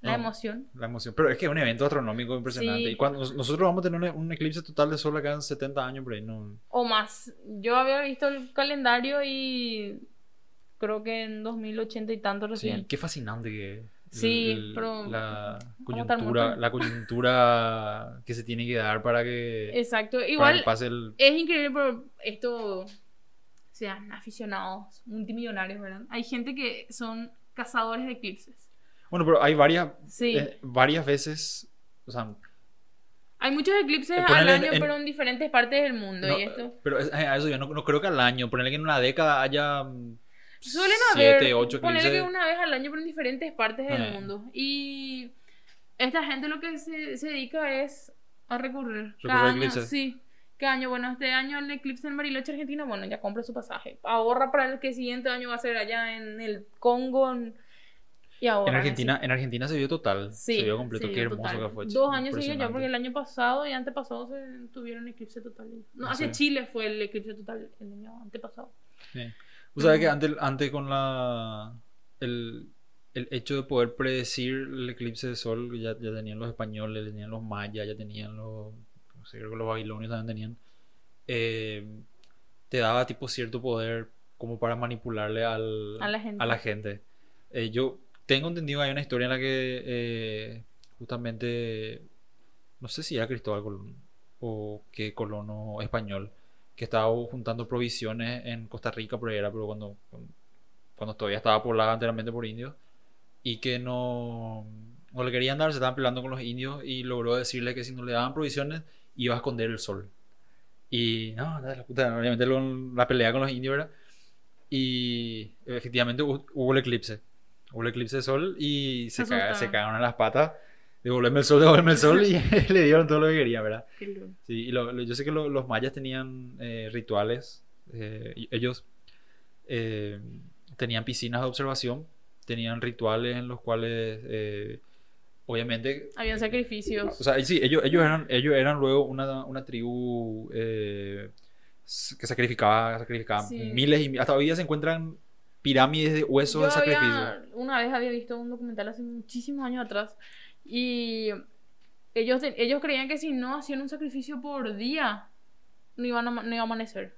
La No. emoción. La emoción. Pero es que es un evento astronómico impresionante. Sí. Y cuando nosotros vamos a tener un, eclipse total de sol acá en 70 años, por ahí no. O más. Yo había visto el calendario y creo que en 2080 y tanto Sí, recién. qué fascinante que Sí, pero la coyuntura, la coyuntura que se tiene que dar para que, Exacto. Igual pase el es increíble, pero esto sean aficionados multimillonarios, ¿verdad? Hay gente que son cazadores de eclipses. Bueno, pero hay varias Sí. eh, varias veces, o sea, Hay muchos eclipses Eh, al año, en- en- pero en diferentes partes del mundo. no, y esto. pero es- a eso yo no, no creo que al año, ponerle que en una década haya mm, Suelen siete, haber, ocho eclipses. que una vez al año, pero en diferentes partes del Eh. mundo. Y esta gente lo que se, se dedica es a recurrir. Cada año, eclipses. sí. Cada año, bueno, este año el eclipse en Bariloche, Argentina, bueno, ya compra su pasaje. Ahorra para el que siguiente año va a ser allá en el Congo. en- Y ahorra. En Argentina, en Argentina se vio total, Sí, se vio completo, sí, qué hermoso total. que fue. Dos años seguidos ya, porque el año pasado y antepasado se tuvieron eclipse total. No, hacia. Chile fue el eclipse total el año antepasado. Sí. Sabes que antes, antes con la el, el hecho de poder predecir el eclipse de sol, ya, ya tenían los españoles, ya tenían los mayas, ya tenían los, no sé, creo que los babilonios también tenían, eh, te daba tipo cierto poder como para manipularle al, A la gente. a la gente. Eh, yo tengo entendido que hay una historia en la que eh, justamente, no sé si era Cristóbal Colón o qué colono español, que estaba juntando provisiones en Costa Rica, ahí era, pero cuando, cuando todavía estaba poblada enteramente por indios, y que no, no le querían dar, se estaban peleando con los indios, y logró decirle que si no le daban provisiones, iba a esconder el sol. Y no, la puta, obviamente la pelea con los indios, ¿verdad? Y efectivamente hu- hubo el eclipse. Hubo el eclipse de sol y se, caga- se cagaron en las patas. Devolverme el sol, devolverme el sol y le dieron todo lo que quería, ¿verdad? Sí, y lo- lo- yo sé que lo- los mayas tenían eh, rituales. eh, ellos eh, tenían piscinas de observación, tenían rituales en los cuales, obviamente, Habían sacrificios. o sea, sí, ellos, ellos, eran, ellos eran luego una, una tribu eh, que sacrificaba, sacrificaba Sí. miles y hasta hoy día se encuentran pirámides de huesos Yo de sacrificio. había, una vez había visto un documental hace muchísimos años atrás y ellos, ellos creían que si no hacían un sacrificio por día no, iban a, no iba a amanecer.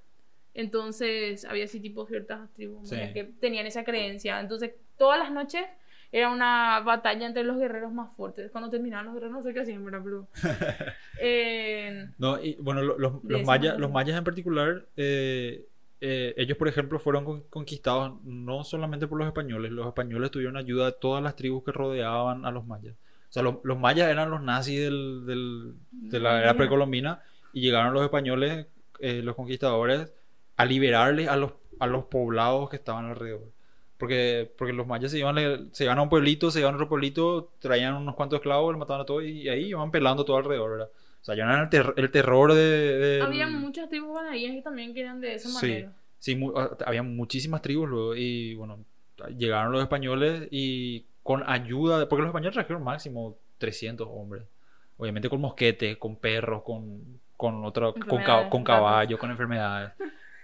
Entonces había así tipo ciertas tribus Sí. que tenían esa creencia. Entonces todas las noches era una batalla entre los guerreros más fuertes. Cuando terminaban los guerreros no sé qué hacían, ¿verdad? Pero... eh, No, y bueno, lo- los, mayas, los mayas en particular, eh, eh, ellos por ejemplo fueron con- conquistados no solamente por los españoles, los españoles tuvieron ayuda de todas las tribus que rodeaban a los mayas. O sea, los, los mayas eran los nazis del, del- de la era precolombina y llegaron los españoles, eh, los conquistadores, a liberarles a los, a los poblados que estaban alrededor. Porque, porque los mayas se iban, se iban a un pueblito, se iban a otro pueblito, traían unos cuantos esclavos, los mataban a todos y ahí iban pelando todo alrededor, ¿verdad? O sea, ya no era el, ter- el terror de... había muchas tribus canadienses que también querían de esa Sí. manera. Sí, mu- ah, había muchísimas tribus luego y bueno, llegaron los españoles y con ayuda, de- porque los españoles trajeron máximo 300 hombres, obviamente con mosquetes, con perros, con, con, otro, con, ca- caballos, con enfermedades.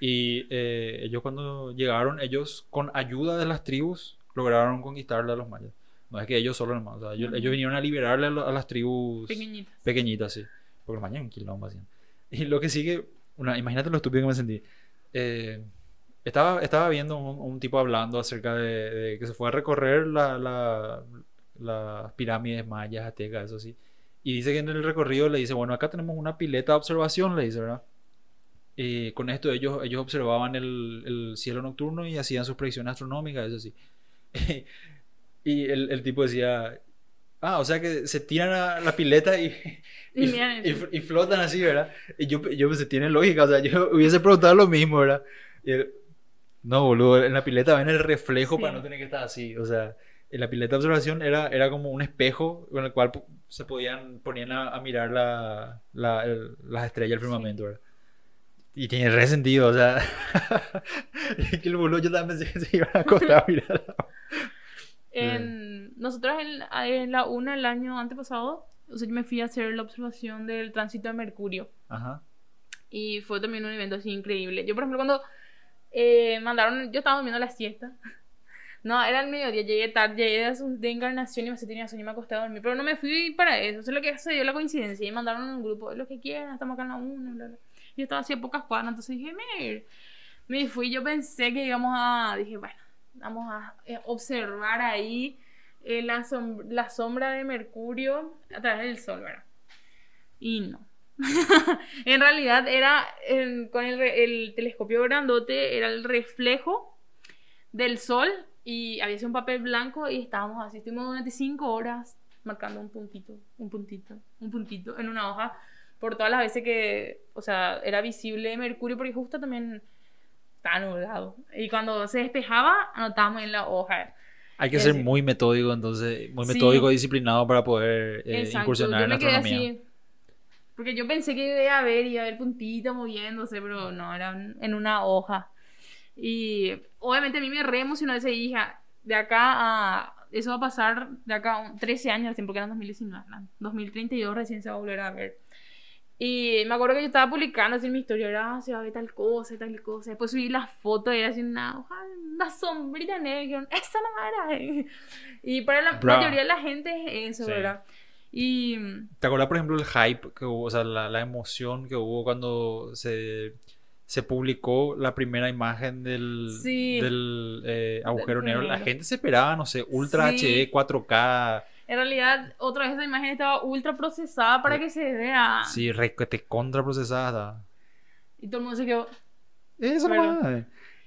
Y eh, ellos cuando llegaron, ellos con ayuda de las tribus lograron conquistarle a los mayas. No es que ellos solo nomás, o sea, ellos, vinieron a liberarle a, a las tribus Pequeñitas. pequeñitas, sí. Porque mayas un quilombo hacían. Y lo que sigue, una, imagínate lo estúpido que me sentí. Eh, estaba, estaba viendo un, un tipo hablando acerca de, de que se fue a recorrer la, la- las pirámides mayas, aztecas, eso sí. Y dice que en el recorrido le dice, bueno, acá tenemos una pileta de observación, le dice, ¿verdad? Y con esto ellos, ellos observaban el, el cielo nocturno y hacían sus predicciones astronómicas, eso sí. y el, el tipo decía, Ah, o sea que se tiran a la pileta y, Y y, y- flotan así, ¿verdad? Y yo, yo pensé, tiene lógica, o sea, yo hubiese preguntado lo mismo, ¿verdad? Y él, no, boludo, en la pileta ven el reflejo Sí. para no tener que estar así, o sea, en la pileta de observación era, era como un espejo con el cual se podían, ponían a, a mirar la, la- el- las estrellas del firmamento, ¿verdad? Y tiene re sentido, o sea, que el boludo yo también pensé que se iban a acostar a mirar. En, nosotros en, en la UNA el año antepasado, o sea, yo me fui a hacer la observación del tránsito de Mercurio. Ajá. Y fue también un evento así increíble. Yo, por ejemplo, cuando eh, mandaron, yo estaba durmiendo la siesta. No, era el mediodía, llegué tarde, llegué de, encarnación y me tenía sueño y me acosté a dormir. Pero no me fui para eso, eso es lo que se dio la coincidencia. Y mandaron un grupo, lo que quieran, estamos acá en la una, bla, bla. Yo estaba así a pocas cuadras, entonces dije, me, me fui. Yo pensé que íbamos a, dije, bueno, vamos a eh, observar ahí eh, la, som- la sombra de Mercurio a través del sol, ¿verdad? Y no. en realidad era con el, el telescopio grandote, era el reflejo del sol y había un papel blanco y estábamos así, estuvimos durante cinco horas marcando un puntito, un puntito, un puntito en una hoja por todas las veces que, o sea, era visible Mercurio porque justo también estaba nublado y cuando se despejaba anotábamos en la hoja. Hay que ser decir- muy metódico, entonces, muy Sí. metódico y disciplinado para poder eh, incursionar yo en la astronomía. así. Porque yo pensé que iba a ver, iba a ver puntito moviéndose, pero no, era en una hoja. Y obviamente a mí me re emocionó ese hija. De acá a. Eso va a pasar de acá a un- 13 años, porque era en 2019. ¿no? 2032 recién se va a volver a ver. Y me acuerdo que yo estaba publicando así en mi historia, era, "Ah, se va a ver tal cosa, tal cosa. Después subí la foto y era así una hoja, una sombrita negra. Y dijeron, esa no era. Y para la Bra. mayoría de la gente es eso, Sí. ¿verdad? Y ¿Te acuerdas, por ejemplo, el hype que hubo, o sea, la, la emoción que hubo cuando se, se publicó la primera imagen del, Sí. del eh, agujero negro? La gente se esperaba, no sé, Ultra Sí. HD, 4K, en realidad, otra vez esa imagen estaba ultra procesada para que se vea. sí, re, que te contraprocesada. Y todo el mundo se quedó Eso nomás.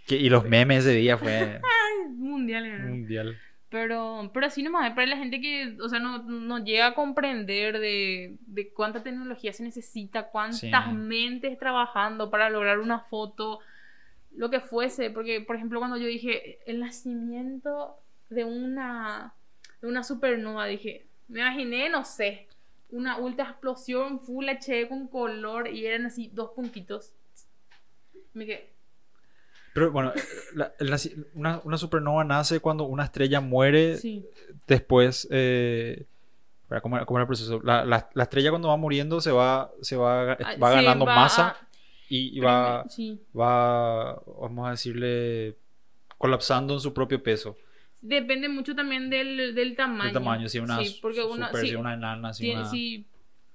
Que- y los memes ese día fue "Ay, mundial. ¿verdad?". mundial. Pero, pero así nomás, para la gente que, o sea, no, no llega a comprender de, de cuánta tecnología se necesita, cuántas Sí. mentes trabajando para lograr una foto, lo que fuese. Porque, por ejemplo, cuando yo dije el nacimiento de una, de una supernova, dije, me imaginé, no sé, una ultra explosión full HD con color y eran así dos puntitos. Me quedé, Pero bueno, la- la- una, una supernova nace cuando una estrella muere sí. después eh, ¿cómo, era- cómo era el proceso? La, la- la estrella cuando va muriendo se va, se va, Ah, va sí, ganando va masa a- y, y va, Sí. va, vamos a decirle, colapsando en su propio peso. Depende mucho también del, del tamaño. El tamaño, si una, Sí, porque una, super, sí, si una enana, si tiene, una...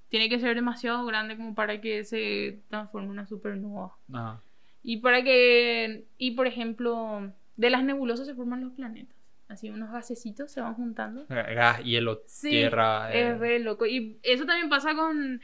tiene que ser demasiado grande como para que se transforme en una supernova. Ajá. Y para que, y por ejemplo, de las nebulosas se forman los planetas. Así unos gasecitos se van juntando. Gas, hielo, Sí, tierra. eh, Es re loco. Y eso también pasa con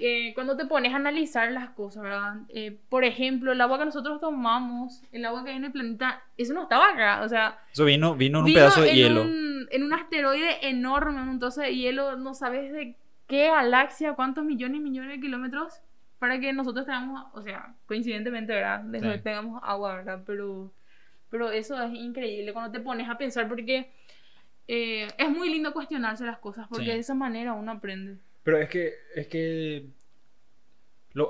eh, cuando te pones a analizar las cosas, ¿verdad? Eh, por ejemplo, el agua que nosotros tomamos, el agua que hay en el planeta, eso no estaba acá. O sea, Eso vino, vino en un Vino pedazo de en hielo. Un, en un asteroide enorme, en un trozo de hielo, no sabes de qué galaxia, cuántos millones y millones de kilómetros, para que nosotros tengamos, o sea, coincidentemente, ¿verdad? De Sí. tengamos agua, ¿verdad? Pero, pero eso es increíble cuando te pones a pensar, porque eh, es muy lindo cuestionarse las cosas, porque Sí. de esa manera uno aprende. Pero es que, es que lo-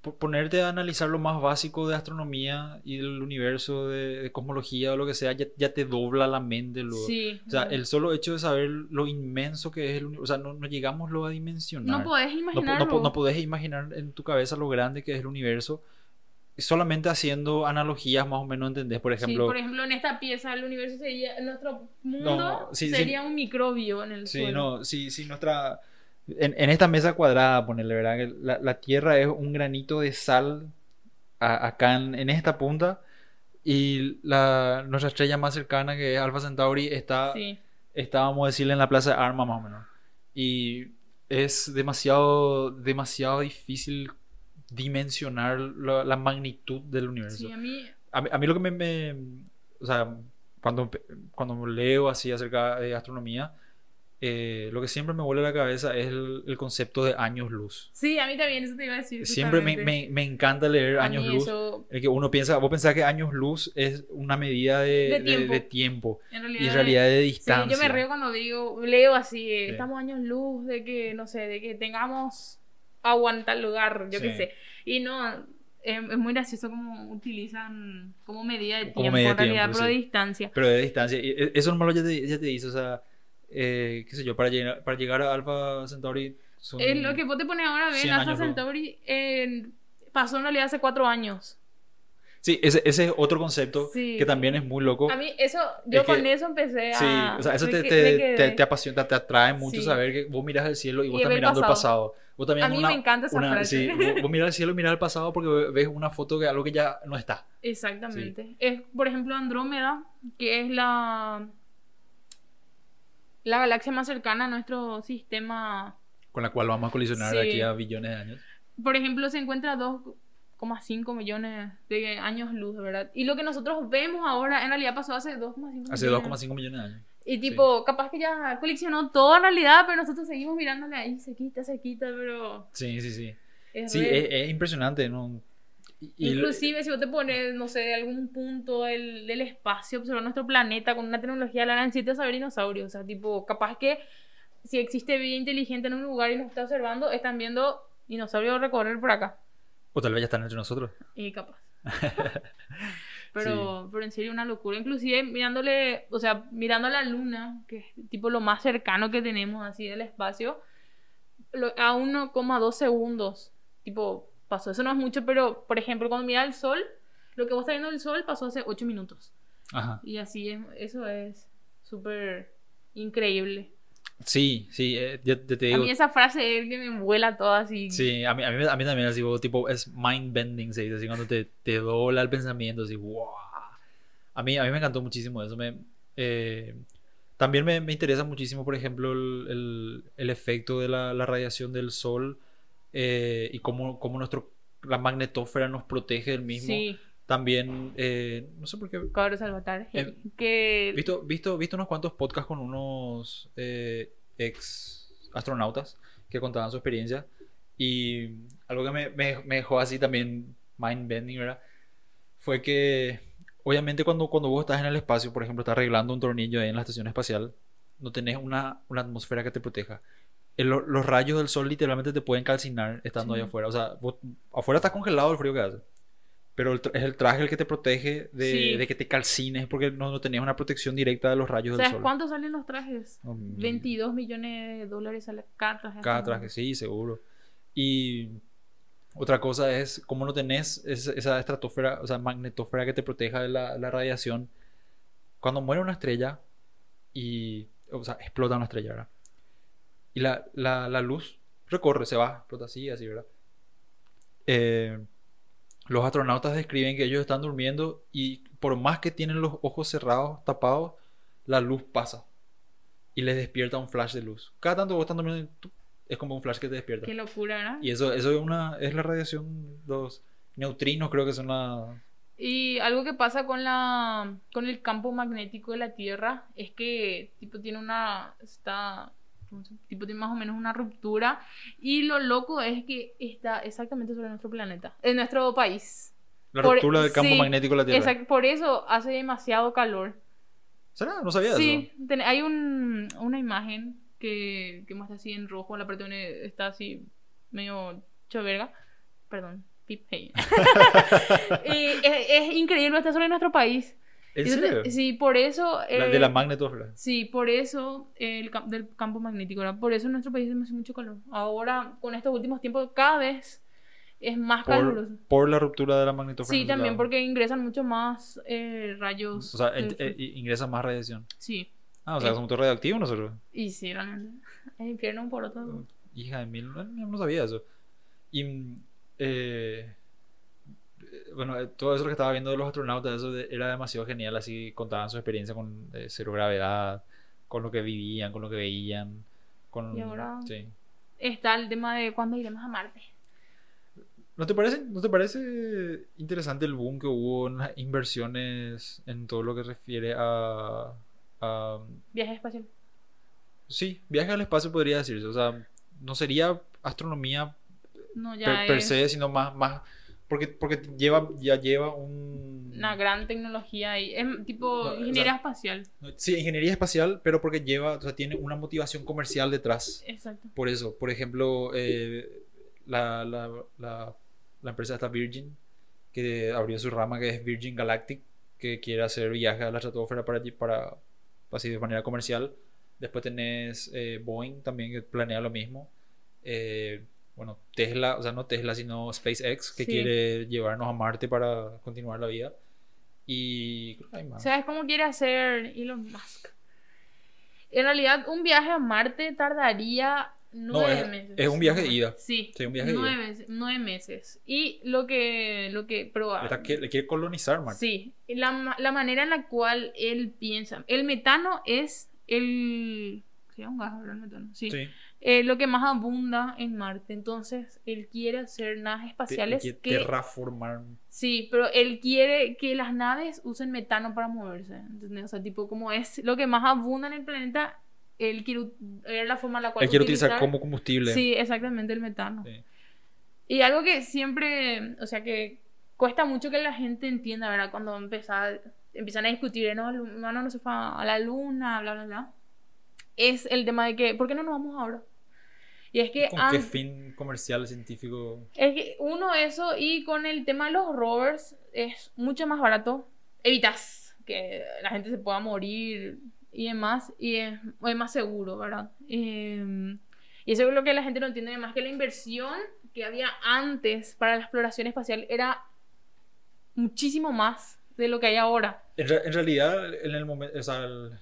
po- ponerte a analizar lo más básico de astronomía y del universo, de, de cosmología o lo que sea, ya, ya te dobla la mente. luego. Sí. O sea, el solo hecho de saber lo inmenso que es el universo, o sea, no, no llegamos luego a dimensionar. no podés imaginarlo. no, no podés imaginar en tu cabeza lo grande que es el universo. Solamente haciendo analogías más o menos entendés. Por Sí, ejemplo, por ejemplo, en esta pieza el universo sería, nuestro mundo No, sí, sí. sería un microbio en el Sí, suelo. no, sí, sí, nuestra... En, en esta mesa cuadrada, ponerle, ¿verdad? La, la Tierra es un granito de sal a- acá en, en esta punta y la, nuestra estrella más cercana, que es Alpha Centauri, está, Sí. está, vamos a decirle, en la Plaza de Armas más o menos. Y es demasiado, demasiado difícil dimensionar la, la magnitud del universo. Sí, a mí A a mí lo que me, me- O sea, cuando, cuando leo así acerca de astronomía, eh, lo que siempre me vuela la cabeza es el, el concepto de años luz. Sí, a mí también eso te iba a decir. Siempre me, me, me encanta leer A años luz. eso, El que uno piensa, vos pensás que años luz es una medida de, De de- tiempo. de tiempo en realidad, y en realidad de Sí, distancia. yo me río cuando digo, leo así, eh, Sí. estamos años luz de que, no sé, de que tengamos agua en tal lugar, yo qué Sí. sé. Y no, es muy gracioso como utilizan como medida de tiempo, medida de en realidad, tiempo, pero de sí. distancia. Pero de distancia. E- eso nomás ya te, ya te dice, o sea, eh, qué sé yo, para llegar, para llegar a Alpha Centauri son... Es lo que vos te pones ahora a ver, 100 Alpha. Centauri eh, pasó en realidad hace cuatro años. Sí, ese, ese es otro concepto Sí. que también es muy loco. A mí eso, yo Es que- con eso empecé a... Sí, o sea, eso te, que- te, te, te apasiona, te atrae mucho Sí. saber que vos miras el cielo y vos Y estás mirando el pasado. pasado. Vos también A mí una- me encanta esa una- frase. sí, vos, vos miras el cielo y miras el pasado porque ve- ves una foto de algo que ya no está. Exactamente. Es, por ejemplo, Andrómeda, que es la, la galaxia más cercana a nuestro sistema. Con la cual vamos a colisionar de Sí. aquí a billones de años. Por ejemplo, se encuentra a 2,5 millones de años luz, ¿verdad? Y lo que nosotros vemos ahora en realidad pasó hace 2,5 Hace millones. 2,5 millones de años. Y tipo, capaz que ya coleccionó todo en realidad, pero nosotros seguimos mirándole ahí, se quita, se quita, pero... Sí, sí, sí. Es Sí, es, es impresionante, ¿no? Inclusive si vos te pones, no sé, de algún punto del, del espacio, observar nuestro planeta con una tecnología, la 7 a saber dinosaurios. O sea, tipo, capaz que si existe vida inteligente en un lugar y nos está observando, están viendo dinosaurios recorrer por acá. O tal vez ya están entre nosotros. Y capaz. Pero, pero en serio, una locura. Inclusive mirándole, o sea, mirando a la luna, que es tipo lo más cercano que tenemos así del espacio, lo- a 1,2 segundos. Tipo, pasó. Eso no es mucho, pero por ejemplo, cuando mira el sol, lo que vos estás viendo del sol pasó hace 8 minutos. Ajá. Y así es, eso es súper increíble. Sí, sí, eh, ya, ya te A digo. mí esa frase es que me vuela toda así. Sí, a mí, a mí, a mí también así, tipo, es mind bending, se dice, así cuando te, te dobla el pensamiento, así, wow. A mí, a mí me encantó muchísimo eso. Me, eh, también me, me interesa muchísimo, por ejemplo, el, el- el efecto de la, la radiación del sol eh, y cómo, cómo nuestro, la magnetósfera nos protege del mismo. Sí, También, eh, no sé por qué. cabros Salvatore. Eh, que Visto, visto, visto unos cuantos podcasts con unos ex astronautas que contaban su experiencia y algo que me, me- me dejó así también mind bending, ¿verdad? Fue que obviamente cuando, cuando vos estás en el espacio, por ejemplo, estás arreglando un tornillo ahí en la estación espacial, no tenés una, una atmósfera que te proteja. El- los rayos del sol literalmente te pueden calcinar estando Sí. ahí afuera. O sea, vos- afuera está congelado el frío que hace. Pero el es el traje el que te protege de, Sí. de que te calcines porque no, no tenías una protección directa de los rayos del ¿Sabes sol. cuánto salen los trajes? Mm, 22 millones de dólares a la cada traje. Cada traje, sí, seguro. Y otra cosa es, como no tenés esa, estratosfera, o sea, magnetósfera que te proteja de la, la radiación, cuando muere una estrella y, o sea, explota una estrella, ¿verdad? Y la, la, la luz recorre, se va, explota así, así, ¿verdad? Eh, los astronautas describen que ellos están durmiendo y por más que tienen los ojos cerrados, tapados, la luz pasa y les despierta un flash de luz. Cada tanto vos estás durmiendo, es como un flash que te despierta. Qué locura, ¿verdad? Y eso, eso es una es la radiación, los neutrinos creo que son la... Y algo que pasa con la con el campo magnético de la Tierra es que tipo tiene una está ¿cómo se- tipo tiene más o menos una ruptura y lo loco es que está exactamente sobre nuestro planeta, en nuestro país. La Por- ruptura del campo sí, magnético de la Tierra. Exacto, por eso hace demasiado calor. ¿Será? No sabía Sí, eso. ten- hay un, una imagen que, que muestra así en rojo, la parte donde está así medio choverga. Perdón, pip, hey. y es, es increíble, está solo en nuestro país. Sí, por eso... La- eh, de la magnetósfera. Sí, por eso el del campo magnético, ¿verdad? Por eso en nuestro país hace mucho calor. Ahora, con estos últimos tiempos, cada vez es más caluroso. Por, por la ruptura de la magnetósfera. Sí, también porque ingresan mucho más eh, rayos. O sea, eh, ingresa más radiación. sí, Ah, o sea, Eh. somos todos radioactivos nosotros. y sí, realmente. El infierno por otro. Hija de mil, no, no sabía eso. Y mm, eh, eh, bueno, eh, todo eso que estaba viendo de los astronautas, eso de- era demasiado genial, así contaban su experiencia con eh, cero gravedad, con lo que vivían, con lo que veían, con... Y ahora- Sí. Está el tema de cuándo iremos a Marte. ¿No te parece, ¿No te parece interesante el boom que hubo en las inversiones en todo lo que refiere a... a Viaje espacial. Sí, viaje al espacio podría decirse. O sea, no sería astronomía No, per, ya per es se, sino más, más porque, porque lleva, ya lleva un... una gran tecnología ahí. Es tipo No, o ingeniería sea- espacial. Sí, ingeniería espacial, pero porque lleva, o sea, tiene una motivación comercial detrás. Exacto. Por eso, por ejemplo, eh, la, la, la, la empresa esta Virgin, que abrió su rama que es Virgin Galactic, que quiere hacer viajes a la estratosfera para, para, así de manera comercial. Después tenés eh, Boeing también que planea lo mismo. Eh, bueno, Tesla, o sea, no Tesla, sino SpaceX, que Sí. quiere llevarnos a Marte para continuar la vida. Y creo que hay más. ¿Sabes cómo quiere hacer Elon Musk? En realidad, un viaje a Marte tardaría nueve es- meses. es un viaje de ida. Sí, Sí, un viaje de nueve, ida. meses, nueve meses. Y lo que, lo que Esta quiere, quiere colonizar Marte. Sí, la, la manera en la cual él piensa. El metano es el... ¿Sí, un gas. El metano. Sí. Sí. Eh, lo que más abunda en Marte. Entonces, él quiere hacer naves Te- espaciales quiere que... terraformar Sí, pero él quiere que las naves usen metano para moverse. ¿entendés? O sea, tipo, como es lo que más abunda en el planeta, él quiere la forma en la cual Él quiere utilizar como combustible. Sí, exactamente, el metano. Sí. Y algo que siempre, o sea, que cuesta mucho que la gente entienda, ¿verdad? Cuando empieza- empiezan a discutir, no, el humano no se fue a la luna, bla, bla, bla. Es el tema de que, ¿por qué no nos vamos ahora? Y es que, ¿Con qué fin comercial, científico? es que uno eso y con el tema de los rovers es mucho más barato. Evitas que la gente se pueda morir y demás y es, es más seguro, ¿verdad? Eh, y eso es lo que la gente no entiende, más que la inversión que había antes para la exploración espacial era muchísimo más de lo que hay ahora. En, re- en realidad, en el momento, o sea, el-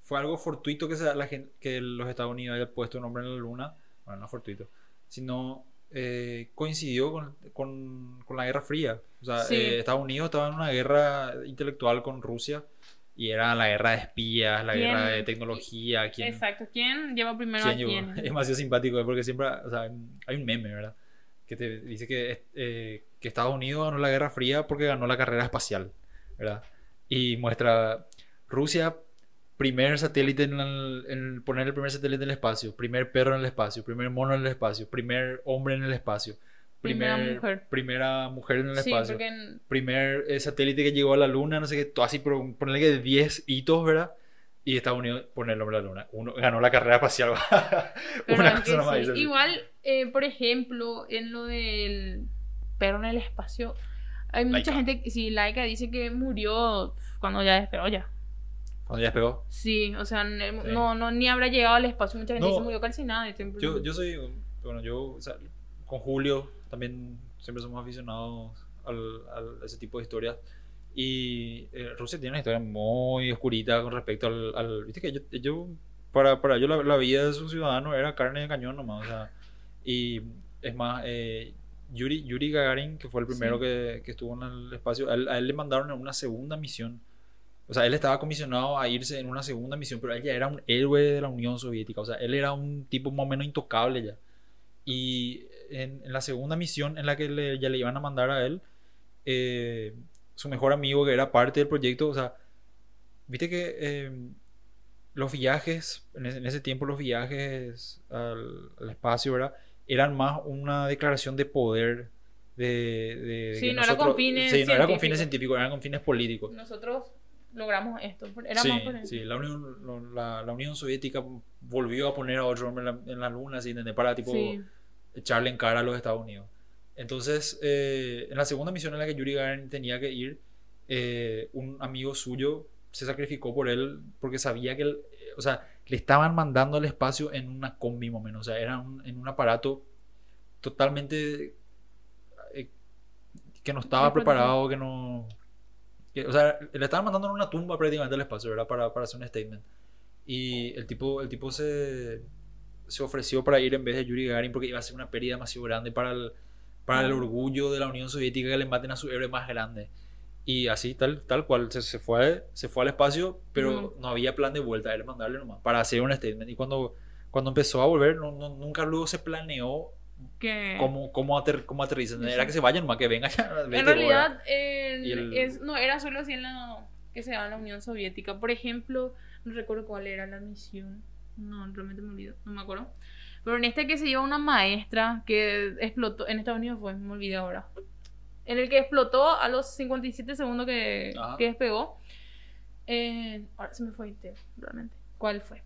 fue algo fortuito que, se, la gente, que los Estados Unidos haya puesto un nombre en la luna. Bueno, no fortuito, sino eh, coincidió con, con, con la Guerra Fría. O sea, Sí. eh, Estados Unidos estaba en una guerra intelectual con Rusia y era la guerra de espías, la ¿Quién- guerra de tecnología. ¿quién, Exacto. ¿Quién lleva primero quién a llevó? quién? Es demasiado simpático eh, porque siempre, o sea, hay un meme, ¿verdad? Que te dice que, eh, que Estados Unidos ganó la Guerra Fría porque ganó la carrera espacial, ¿verdad? Y muestra Rusia, primer satélite en, el- en poner el primer satélite en el espacio, primer perro en el espacio, primer mono en el espacio, primer hombre en el espacio, Primera primer- mujer. primera mujer en el Sí, espacio en- primer eh, satélite que llegó a la luna, no sé qué, todo así, pero ponerle que 10 hitos, ¿verdad? Y Estados Unidos pone el nombre a la luna. Uno ganó la carrera espacial. Una cosa nomás sí. Igual, eh, por ejemplo, en lo del perro en el espacio, hay mucha Laika. gente, que- sí, Laika dice que murió cuando ya despegó ya. Cuando ya despegó. Sí, o sea, n- Sí. no, no, ni habrá llegado al espacio. Mucha gente No. dice murió calcinada. Yo, yo soy, bueno, yo, o sea, con Julio también siempre somos aficionados al, al- a ese tipo de historias. Y eh, Rusia tiene una historia muy oscurita con respecto al, al- viste que yo, yo para, para yo la, la vida de sus ciudadanos era carne de cañón nomás, o sea, y es más, eh, Yuri, Yuri Gagarin, que fue el primero Sí. que, que estuvo en el espacio, a él, a él le mandaron una segunda misión. O sea, él estaba comisionado a irse en una segunda misión, pero él ya era un héroe de la Unión Soviética. O sea, él era un tipo más o menos intocable ya. Y en, en la segunda misión en la que le- ya le iban a mandar a él, eh, su mejor amigo que era parte del proyecto, o sea, viste que eh, los viajes, en ese, en ese tiempo los viajes al, al espacio, ¿verdad? Eran más una declaración de poder. De, de- de Sí, no era con fines sí, no era con fines científicos, eran con fines políticos. Nosotros logramos esto. Era Sí, más sí, la Unión, la, la Unión Soviética volvió a poner a otro hombre en la, en la luna. Para tipo Sí. echarle en cara a los Estados Unidos. Entonces, eh, en la segunda misión en la que Yuri Gagarin tenía que ir, eh, un amigo suyo se sacrificó por él porque sabía que, él, o sea, le estaban mandando al espacio en una combi, más o menos, o sea, era un- en un aparato totalmente eh, que no estaba preparado, que no... que- o sea, le estaban mandando en una tumba prácticamente al espacio, ¿verdad? Para, para hacer un statement. Y el tipo, el tipo se, se ofreció para ir en vez de Yuri Gagarin porque iba a ser una pérdida demasiado grande para el, para el orgullo de la Unión Soviética que le maten a su héroe más grande. Y así, tal, tal cual, se, se fue, se fue al espacio, pero Ujú. no había plan de vuelta, era mandarle nomás, para hacer un statement. Y cuando, cuando empezó a volver, no, no- nunca luego se planeó Que... cómo, cómo, ater, cómo aterrizan. Era que se vayan nomás, que vengan En ahora. realidad, Y el- es- no era solo así en la que se daba en la Unión Soviética. Por ejemplo, no recuerdo cuál era la misión. No, realmente me olvido, no me acuerdo. Pero en este que se lleva una maestra que explotó, en Estados Unidos fue, me olvidé ahora. En el que explotó a los 57 segundos que, Ajá. que despegó. Eh, ahora se me fue el tema, realmente. ¿Cuál fue?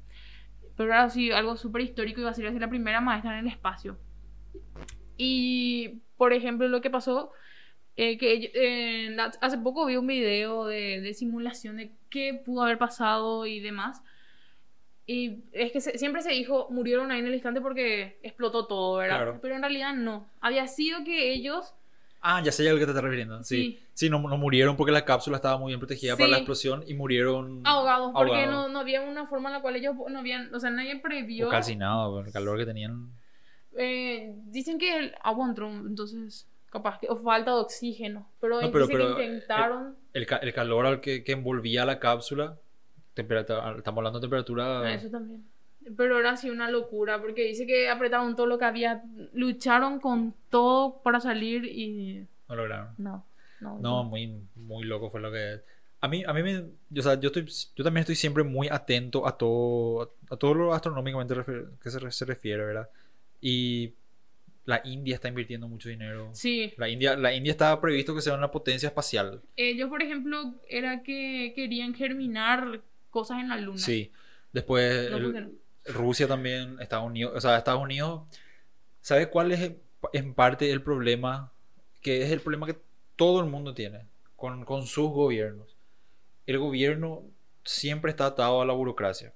Pero era así, algo súper histórico, iba a ser la primera maestra en el espacio. Y, por ejemplo, lo que pasó, eh, que eh, hace poco vi un video de, de simulación de qué pudo haber pasado y demás. Y es que se- siempre se dijo, murieron ahí en el instante porque explotó todo, ¿verdad? Claro. Pero en realidad no. Había sido que ellos... Ah, ya sé a lo que te estás refiriendo. Sí. Sí. Sí, no, no murieron porque la cápsula estaba muy bien protegida para Sí. la explosión y murieron ahogados porque ahogados. no, no había una forma en la cual ellos no habían, o sea, nadie previó. o calcinados con el calor que tenían. Eh, dicen que el entró, entonces capaz que o falta de oxígeno, pero, No, pero- pero, que eh, intentaron. El, ca- el calor al que, que envolvía la cápsula, temperatura, estamos hablando de temperatura... Ah, Eso también. Pero era así una locura porque dice que apretaron todo lo que había, lucharon con todo para salir y No lograron. no, no. No, muy, muy loco fue lo que... A mí, a mí me... O sea, yo, estoy, yo también estoy siempre muy atento a todo, a todo lo astronómicamente que se, se refiere, ¿verdad? Y la India está invirtiendo mucho dinero. Sí, La India, la India estaba previsto que sea una potencia espacial. ellos por ejemplo era que querían germinar cosas en la luna. Sí. Después No el-. Rusia también, Estados Unidos, o sea, Estados Unidos, ¿sabes cuál es en parte el problema? Que es el problema que todo el mundo tiene con, con sus gobiernos. El gobierno siempre está atado a la burocracia.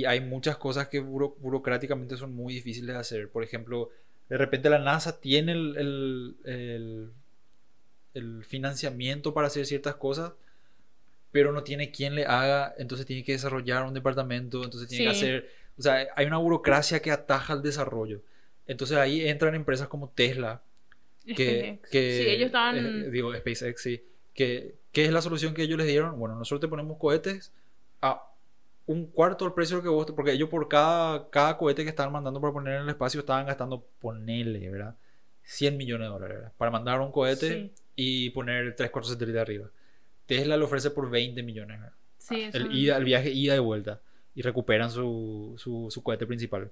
Y hay muchas cosas que buro- burocráticamente son muy difíciles de hacer. Por ejemplo, de repente la NASA tiene el, el- el- el financiamiento para hacer ciertas cosas, pero no tiene quien le haga, entonces tiene que desarrollar un departamento, entonces tiene que Sí. hacer, o sea, hay una burocracia que ataja el desarrollo. Entonces ahí entran empresas como Tesla, que, que sí, ellos estaban. eh, digo, SpaceX, sí, que, ¿qué es la solución que ellos les dieron? Bueno, nosotros te ponemos cohetes a un cuarto del precio que vos, porque ellos por cada, cada cohete que estaban mandando para poner en el espacio estaban gastando, ponele, ¿verdad? 100 millones de dólares, ¿verdad? Para mandar un cohete Sí. y poner 3, 4 satélites arriba. Tesla lo ofrece por 20 millones, ¿verdad? Sí, eso- el, ida, el viaje ida y vuelta y recuperan su, su, su cohete principal.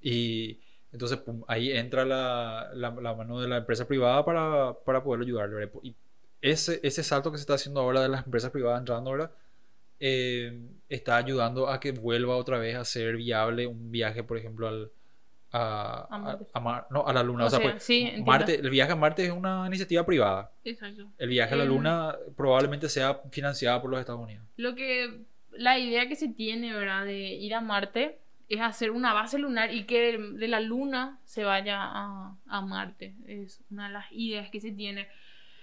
Y entonces pum, ahí entra la, la, la mano de la empresa privada para, para poder ayudarle. ¿verdad? Y ese, ese salto que se está haciendo ahora de las empresas privadas entrando ahora eh, está ayudando a que vuelva otra vez a ser viable un viaje, por ejemplo, al, a, A Marte. a- a Mar- no, a la Luna. O O sea, sea, pues, sí. Marte, el viaje a Marte es una iniciativa privada. Exacto. El viaje a la Em, Luna probablemente sea financiada por los Estados Unidos. Lo que. La idea que se tiene, ¿verdad? De ir a Marte es hacer una base lunar y que de la Luna se vaya a, a Marte. Es una de las ideas que se tiene.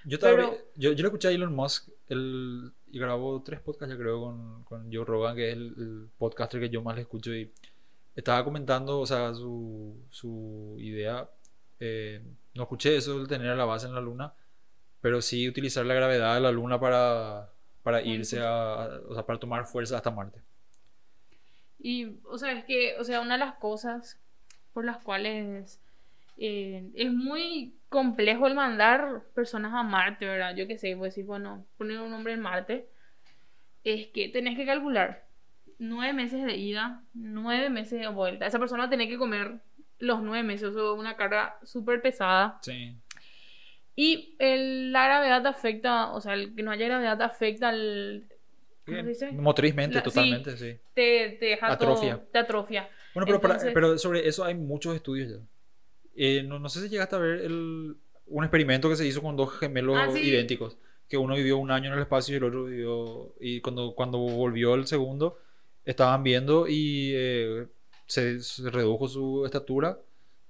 Yo, Pero- yo, yo le escuché a Elon Musk él, y grabó tres podcasts, ya creo, con, con Joe Rogan, que es el, el podcaster que yo más le escucho. Y estaba comentando, o sea, su, su idea. eh, no escuché eso de tener a la base en la luna, pero sí utilizar la gravedad de la luna para, para irse a, a- o sea, para tomar fuerza hasta Marte. Y, o sea, es que, o sea, una de las cosas por las cuales eh, es muy complejo el mandar personas a Marte, ¿verdad? Yo qué sé, a decir, bueno, poner un hombre en Marte, es que tenés que calcular nueve meses de ida, nueve meses de vuelta. Esa persona tiene que comer los nueve meses, o sea, una carga súper pesada. Sí. Y el- la gravedad afecta, o sea, el que no haya gravedad afecta al... ¿Cómo se dice? Motrizmente, La- sí. totalmente, sí. Te, te deja Atrofia. todo- te atrofia. Bueno, pero, para- Entonces- pero sobre eso hay muchos estudios ya. Eh, no, no sé si llegaste a ver el- un experimento que se hizo con dos gemelos Ah, sí. idénticos. Que uno vivió un año en el espacio y el otro vivió. Y cuando, cuando volvió el segundo, estaban viendo y eh, se, se redujo su estatura.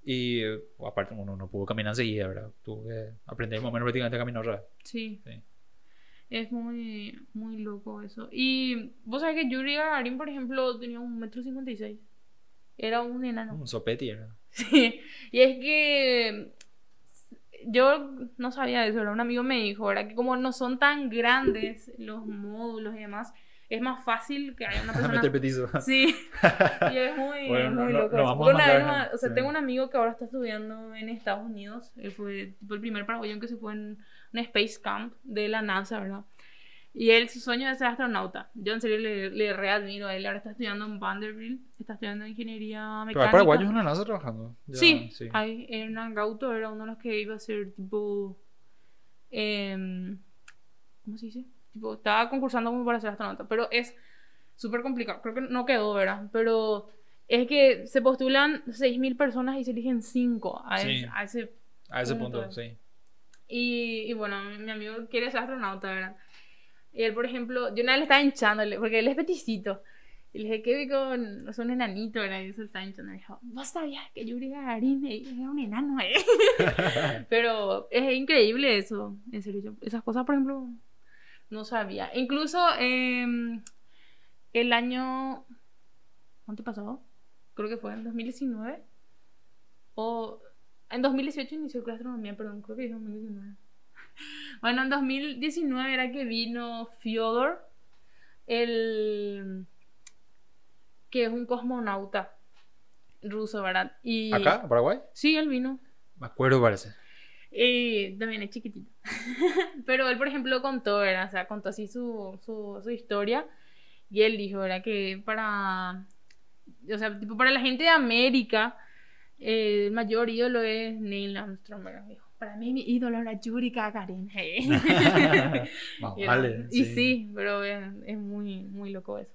Y eh, aparte, uno no pudo caminar enseguida, ¿verdad? Tuvo que aprender más o menos prácticamente a caminar vez. Sí. Sí. Es muy, muy loco eso. Y vos sabés que Yuri Gagarin, por ejemplo, tenía un metro cincuenta y seis. Era un enano. Un sopeti, ¿verdad? Sí. Y es que yo no sabía eso, ¿verdad? Un amigo me dijo, ¿verdad? Que como no son tan grandes los módulos y demás, es más fácil que haya una persona... Meter petizo. Sí. Y es muy, Bueno, es muy no- loco. no una vez nomás- o sea, sí. tengo un amigo que ahora está estudiando en Estados Unidos. Él fue, fue el primer paraguayo que se fue en un Space Camp de la NASA, ¿verdad? Y él, su sueño es ser astronauta. Yo en serio le, le readmiro a él. Ahora está estudiando en Vanderbilt, está estudiando ingeniería Pero mecánica. hay paraguayos en la NASA trabajando. Ya, Sí, hay, Hernán Gauto era uno de los que iba a ser tipo. em, ¿Cómo se dice? Tipo, estaba concursando como para ser astronauta. Pero es súper complicado. Creo que no quedó, ¿verdad? Pero es que se postulan 6.000 personas y se eligen 5 a, Sí. a ese. A ese Punto. punto, sí. Y, y bueno, mi amigo quiere ser astronauta, ¿verdad? Y él, por ejemplo, yo una vez le estaba hinchándole, porque él es peticito. Y le dije, ¿qué vi con.? Es un enanito, ¿verdad? Y le estaba hinchando. Y me dijo, ¿vos sabías que Yuri Gagarin era un enano, eh? Pero es increíble eso, en serio. yo- esas cosas, por ejemplo, no sabía. Incluso em, el año. ¿Cuánto pasó? Creo que fue en 2019. O. En 2018 inició de astronomía, perdón, creo que es 2019. Bueno, en 2019 era que vino Fyodor, el. que es un cosmonauta ruso, ¿verdad? Y... ¿Acá? ¿En Paraguay? Sí, él vino. Me acuerdo, parece. Y también es chiquitito. Pero él, por ejemplo, contó, ¿verdad? O sea, contó así su, su, su historia. Y él dijo, ¿verdad? Que para. O sea, tipo, para la gente de América, eh, el mayor ídolo es Neil Armstrong, ¿verdad? Dijo, para mí, mi ídolo era Yuri Gagarin. Más Y, vale. y sí, pero es, muy, muy loco eso.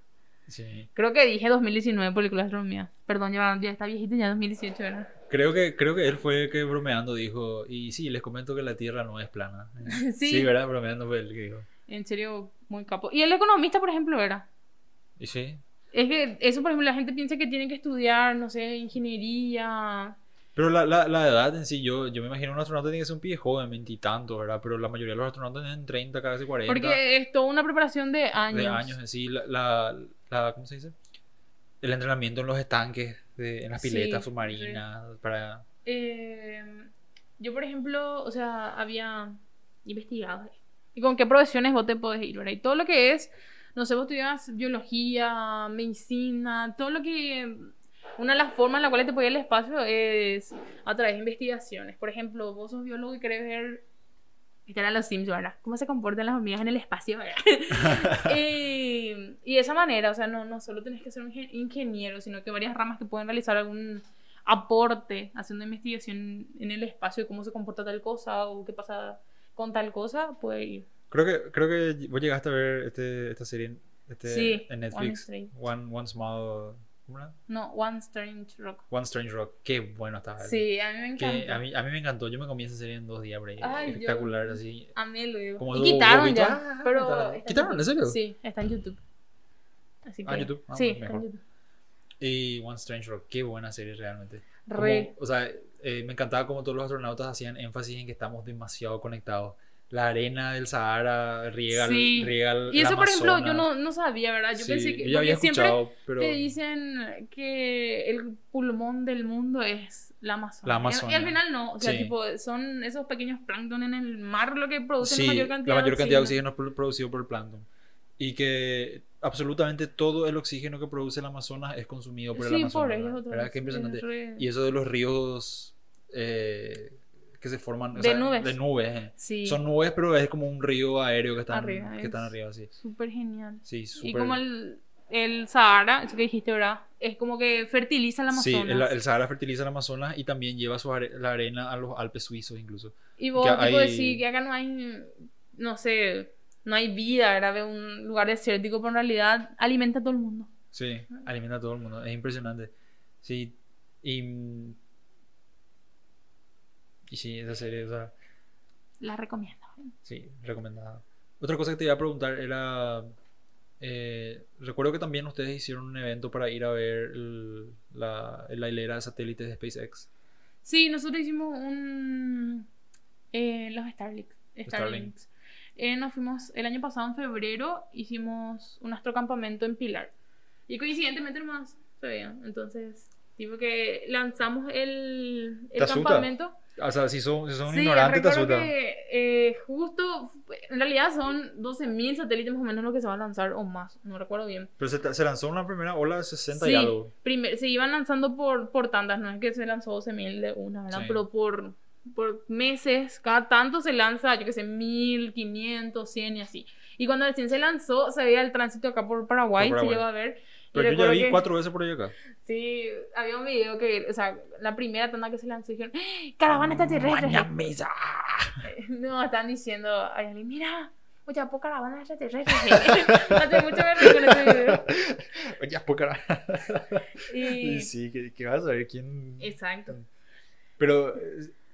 Sí. Creo que dije 2019 por la astronomía. Perdón, ya, ya está viejito, ya 2018, ¿verdad? Creo que, creo que él fue el que bromeando dijo, y sí, les comento que la Tierra no es plana. Sí. Sí, ¿verdad? Bromeando fue el que dijo. En serio, muy capo. Y el economista, por ejemplo, era. Y sí. Es que eso, por ejemplo, la gente piensa que tiene que estudiar, no sé, ingeniería. Pero la, la, la edad en sí, yo, yo me imagino un astronauta tiene que ser un pie joven, veintitantos, ¿verdad? Pero la mayoría de los astronautas tienen 30, casi 40 Porque es toda una preparación de años. de años en sí. La, la, la- ¿cómo se dice? El entrenamiento en los estanques, de, en las Sí, piletas submarinas, para... Eh, yo, por ejemplo, o sea, había investigado. ¿Y con qué profesiones vos te podés ir, verdad? Y todo lo que es, no sé, vos estudias biología, medicina, todo lo que... Una de las formas en las cuales te puedes ir al espacio es a través de investigaciones. Por ejemplo, vos sos biólogo y querés ver... Están a los Sims, ¿verdad? ¿Cómo se comportan las hormigas en el espacio, ¿verdad? Eh, y de esa manera, o sea, no, no solo tenés que ser un ingen- ingeniero, sino que varias ramas que pueden realizar algún aporte haciendo investigación en el espacio de cómo se comporta tal cosa o qué pasa con tal cosa, puede ir. Creo que, creo que vos llegaste a ver este, esta serie este, Sí, en One Netflix. Strange. One, One Small... ¿cómo era? No, One Strange Rock. One Strange Rock. Qué bueno estaba. Sí, a mí me Que encanta. a, mí, a mí me encantó. Yo me comí esa serie en dos días, bro. Ay, yo- Espectacular, así. A mí lo digo. Como Y quitaron ya. Ah, pero ¿Quitaron? ¿En YouTube. serio? Sí, está en YouTube. Así Ah, en que- YouTube. Ah, sí, bueno, está en. YouTube. Y One Strange Rock. Qué buena serie realmente. Como- Re. o sea, eh, me encantaba como todos los astronautas hacían énfasis en que estamos demasiado conectados. La arena del Sahara riega, el- Sí. riega el Y eso, por ejemplo, yo no, no sabía, ¿verdad? Yo Sí, pensé que. yo había siempre pero te dicen que el pulmón del mundo es la Amazonia. La Amazonia. Y, al final no. O sea, Sí. tipo, son esos pequeños plancton en el mar lo que producen la mayor cantidad, la mayor cantidad de oxígeno. pro- producido por el plancton. Y que absolutamente todo el oxígeno que produce el Amazonas es consumido por el Sí, Amazonas. por ellos ¿verdad? ¿Verdad? Qué impresionante. Es re- Y eso de los ríos eh, que se forman. o De sea, nubes. De nubes. eh. Sí, Son nubes, pero es como un río aéreo que están Arriba, que es- están arriba, sí. súper genial. Sí, Y súper. como el, el Sahara, eso que dijiste, ¿verdad? Es como que fertiliza el Sí, Amazonas. el, el Sahara fertiliza el Amazonas y también lleva su are- la arena a los Alpes suizos incluso. Y vos, que tipo, hay- decís que acá no hay, no sé, no hay vida. Ve un lugar desértico, pero en realidad alimenta a todo el mundo. Sí, alimenta a todo el mundo. Es impresionante. Sí, y. Y sí, esa serie, o sea, La recomiendo. sí, recomendada. Otra cosa que te iba a preguntar era. eh, recuerdo que también ustedes hicieron un evento para ir a ver el- la, la hilera de satélites de SpaceX. Sí, nosotros hicimos un... eh, los Starlinks. Starlink. Starlinks. Eh, nos fuimos el año pasado, en febrero, hicimos un astrocampamento en Pilar. Y coincidentemente nomás se veía. Entonces, tipo que lanzamos el, ¿Te el asusta? campamento. O sea, si son, si son Sí, ignorantes, te asusta. que eh, justo, en realidad son 12.000 satélites más o menos lo que se va a lanzar o más, no recuerdo bien. Pero se, se lanzó una primera ola de 60 y Sí, algo. primer- se iban lanzando por, por tandas, no es que se lanzó 12.000 de una, ¿verdad? Sí. Pero por, por meses, cada tanto se lanza, yo que sé, 1.000, 500, 100 y así. Y cuando recién se lanzó, se veía el tránsito acá por Paraguay, Por se Paraguay. llegó a ver. Pero yo ya vi que- cuatro veces por ahí acá. Sí, había un video que, o sea, la primera tanda que se lanzó dijeron, ¡Ah! caravana extraterrestre. Mañamesa. No, están diciendo, ay, mira, oye, por caravana extraterrestre. Hace mucho me reí con ese video. Y, Y sí, que, que vas a ver quién. exacto. Pero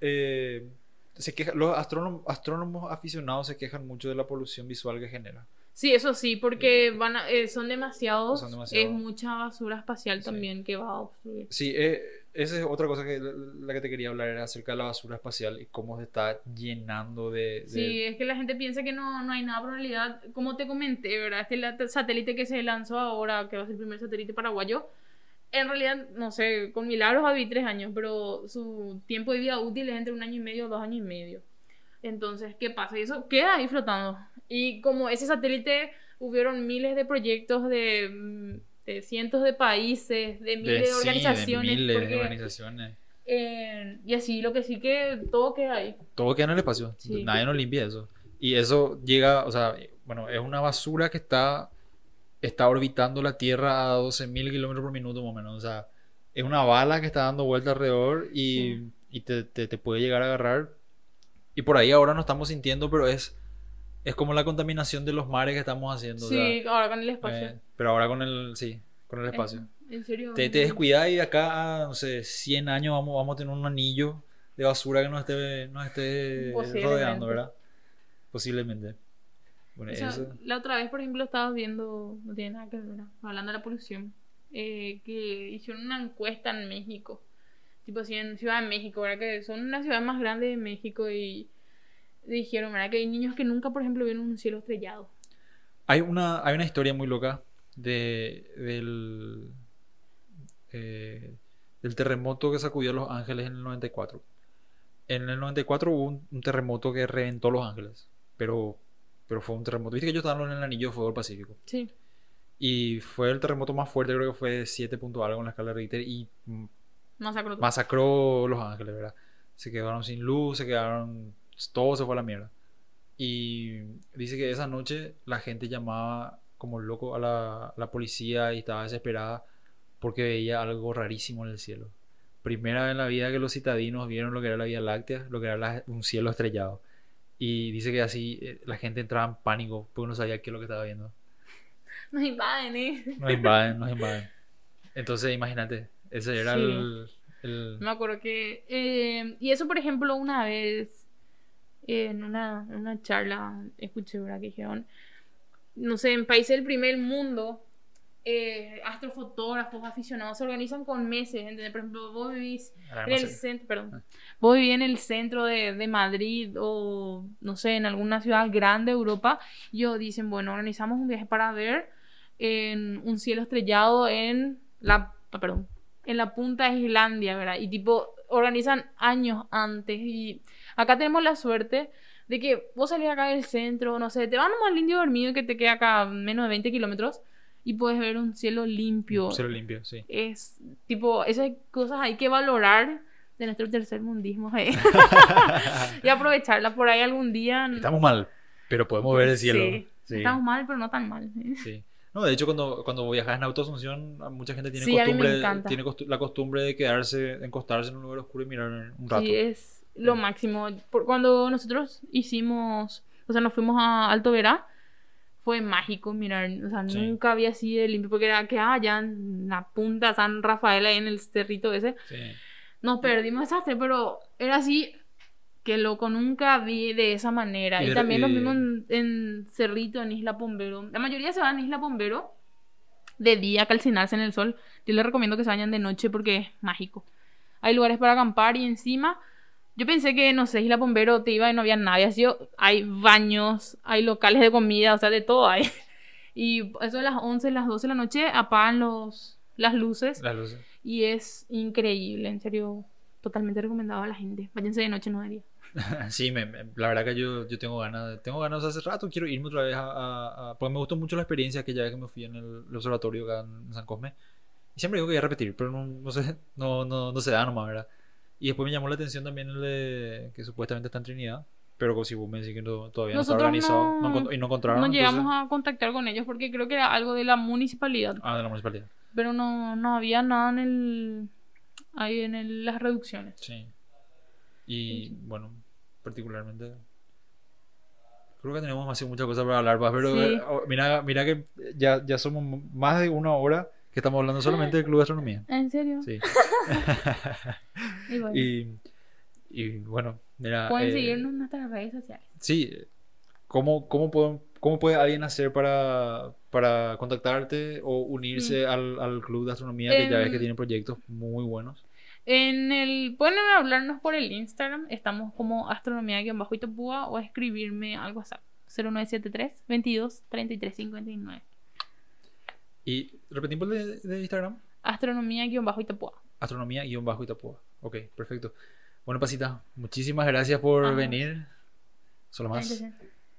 eh, se queja, los astrónomos, astrónomos aficionados se quejan mucho de la polución visual que genera. Sí, eso sí, porque van a- eh, son demasiados, Son demasiados. es mucha basura espacial Sí. también que va a obstruir. Sí, eh, esa es otra cosa que la que te quería hablar, era acerca de la basura espacial y cómo se está llenando de... de- Sí, es que la gente piensa que no, no hay nada, pero en realidad, como te comenté, ¿verdad? Este la- satélite que se lanzó ahora, que va a ser el primer satélite paraguayo, en realidad, no sé, con milagros vivir tres años, pero su tiempo de vida útil es entre un año y medio, dos años y medio. Entonces, ¿qué pasa? Y eso queda ahí flotando. Y como ese satélite, hubieron miles de proyectos de, mm, de cientos de países, de miles de, organizaciones. miles de porque, organizaciones. eh, y así, lo que sí que todo queda ahí. Todo queda en el espacio. Sí. Nadie nos limpia eso. Y eso llega, o sea, bueno, es una basura que está, está orbitando la Tierra a 12.000 kilómetros por minuto más o menos. O sea, es una bala que está dando vuelta alrededor y, Sí. y te, te- te puede llegar a agarrar. Y por ahí ahora no estamos sintiendo, pero es, es como la contaminación de los mares que estamos haciendo. o sea, Sí, ahora con el espacio. eh, pero ahora con el, sí, con el espacio. En, en serio. Te, te descuidas y de acá a, no sé, 100 años vamos, vamos a tener un anillo de basura que nos esté, nos esté rodeando, ¿verdad? Posiblemente. Bueno, O sea, eso. La otra vez, por ejemplo, estaba viendo, no tiene nada que ver, ¿verdad? hablando de la polución, eh, que hicieron una encuesta en México, tipo así en Ciudad de México, ¿verdad? Que son una ciudad más grande de México y dijeron, ¿verdad? Que hay niños que nunca, por ejemplo, vieron un cielo estrellado. Hay una, hay una historia muy loca de, del, eh, del terremoto que sacudió a Los Ángeles en el 94. En el 94 hubo un, un terremoto que reventó Los Ángeles, pero, pero fue un terremoto. Viste que ellos estaban en el anillo de fuego del Pacífico. Sí. Y fue el terremoto más fuerte, creo que fue 7 punto algo en la escala de Richter y Masacró masacró Los Ángeles, ¿verdad? Se quedaron sin luz, se quedaron. Todo se fue a la mierda. Y dice que esa noche la gente llamaba como loco a la, la policía y estaba desesperada porque veía algo rarísimo en el cielo. Primera vez en la vida que los citadinos vieron lo que era la Vía Láctea, lo que era la- un cielo estrellado. Y dice que así eh, la gente entraba en pánico porque no sabía qué es lo que estaba viendo. Nos invaden, ¿eh? Nos invaden, nos invaden. Entonces, imagínate, ese era Sí. el, el- Me acuerdo que... eh, y eso, por ejemplo, una vez en una, una charla escuché, ¿verdad? Que dijeron, no sé, en países del primer mundo, eh, astrofotógrafos, aficionados, se organizan con meses, ¿entendés? Por ejemplo, vos vivís Ah, en el centro, perdón, vos vivís en el centro de, de Madrid o, no sé, en alguna ciudad grande de Europa, y ellos dicen, bueno, organizamos un viaje para ver en un cielo estrellado en la, ah, perdón, en la punta de Islandia, ¿verdad? Y tipo, organizan años antes y acá tenemos la suerte de que vos salís acá del centro, no sé, te vas nomás al indio dormido que te queda acá a menos de 20 kilómetros y puedes ver un cielo limpio. Cielo limpio, sí. Es tipo, esas cosas hay que valorar de nuestro tercer mundismo ¿eh? y aprovecharla por ahí algún día. Estamos mal, pero podemos ver el cielo. Sí, Sí, Estamos mal, pero no tan mal. ¿eh? sí. No, de hecho, cuando, cuando viajas en auto Asunción, mucha gente tiene Sí, costumbre, tiene costu- la costumbre de quedarse, encostarse en un lugar oscuro y mirar un rato. Sí, es lo Sí. máximo. Por- cuando nosotros hicimos, o sea, nos fuimos a Alto Verá, fue mágico mirar, o sea, Sí. nunca había así de limpio, porque era que allá en la punta San Rafael, ahí en el cerrito ese, Sí. nos perdimos desastre, pero era así, que loco, nunca vi de esa manera. Y también nos y- vimos en, en Cerrito, en Isla Pombero. La mayoría se van a Isla Pombero de día, a calcinarse en el sol. Yo les recomiendo que se vayan de noche porque es mágico. Hay lugares para acampar y encima... Yo pensé que, no sé, Isla Pombero te iba y no había nadie. Así, hay baños, hay locales de comida, o sea, de todo hay. Y eso de las 11, las 12 de la noche apagan los, las luces. Las luces. Y es increíble, en serio, totalmente recomendado a la gente. Váyanse de noche, no de día. Sí, me- me- la verdad que yo, yo tengo ganas, tengo ganas hace rato, quiero irme otra vez a, a- a- porque me gustó mucho la experiencia aquella vez que me fui en el, el observatorio acá en San Cosme. Y siempre digo que voy a repetir, pero no, no sé, no, no, no se da nomás, ¿verdad? Y después me llamó la atención también el de, que supuestamente está en Trinidad, Pero si vos me decís que no- todavía no está Nosotros organizado no- no y no encontraron. No llegamos entonces- a contactar con ellos porque creo que era algo de la municipalidad. Ah, de la municipalidad. Pero no, no había nada en el. Ahí en el- las reducciones. Sí. Y bueno, particularmente. Creo que tenemos así muchas cosas para hablar, pero Sí. eh, oh, mira, mira que ya, ya somos más de una hora que estamos hablando solamente del Club de Astronomía. ¿En serio? Sí. Y bueno, Y, y bueno, mira. pueden eh, seguirnos en nuestras redes sociales. Sí. ¿Cómo, cómo, cómo puede alguien hacer para, para contactarte o unirse al, al Club de Astronomía que ya ves que Em, tiene proyectos muy buenos? En el, pueden hablarnos por el Instagram, estamos como astronomía-itapúa o escribirme al WhatsApp 0973 22 33 59. Y repetimos de, de Instagram. Astronomía-itapúa. Astronomía-Itapúa. Ok, perfecto. Bueno, Pasita, muchísimas gracias por Ajá. venir. Solo más.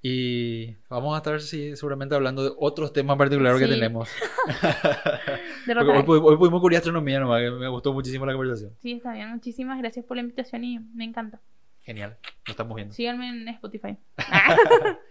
Y vamos a estar sí, seguramente hablando de otros temas particulares que tenemos. de hoy, pudimos cubrir astronomía nomás, que me gustó muchísimo la conversación. Sí, está bien. Muchísimas gracias por la invitación y me encanta. Genial, nos estamos viendo. Síganme en Spotify.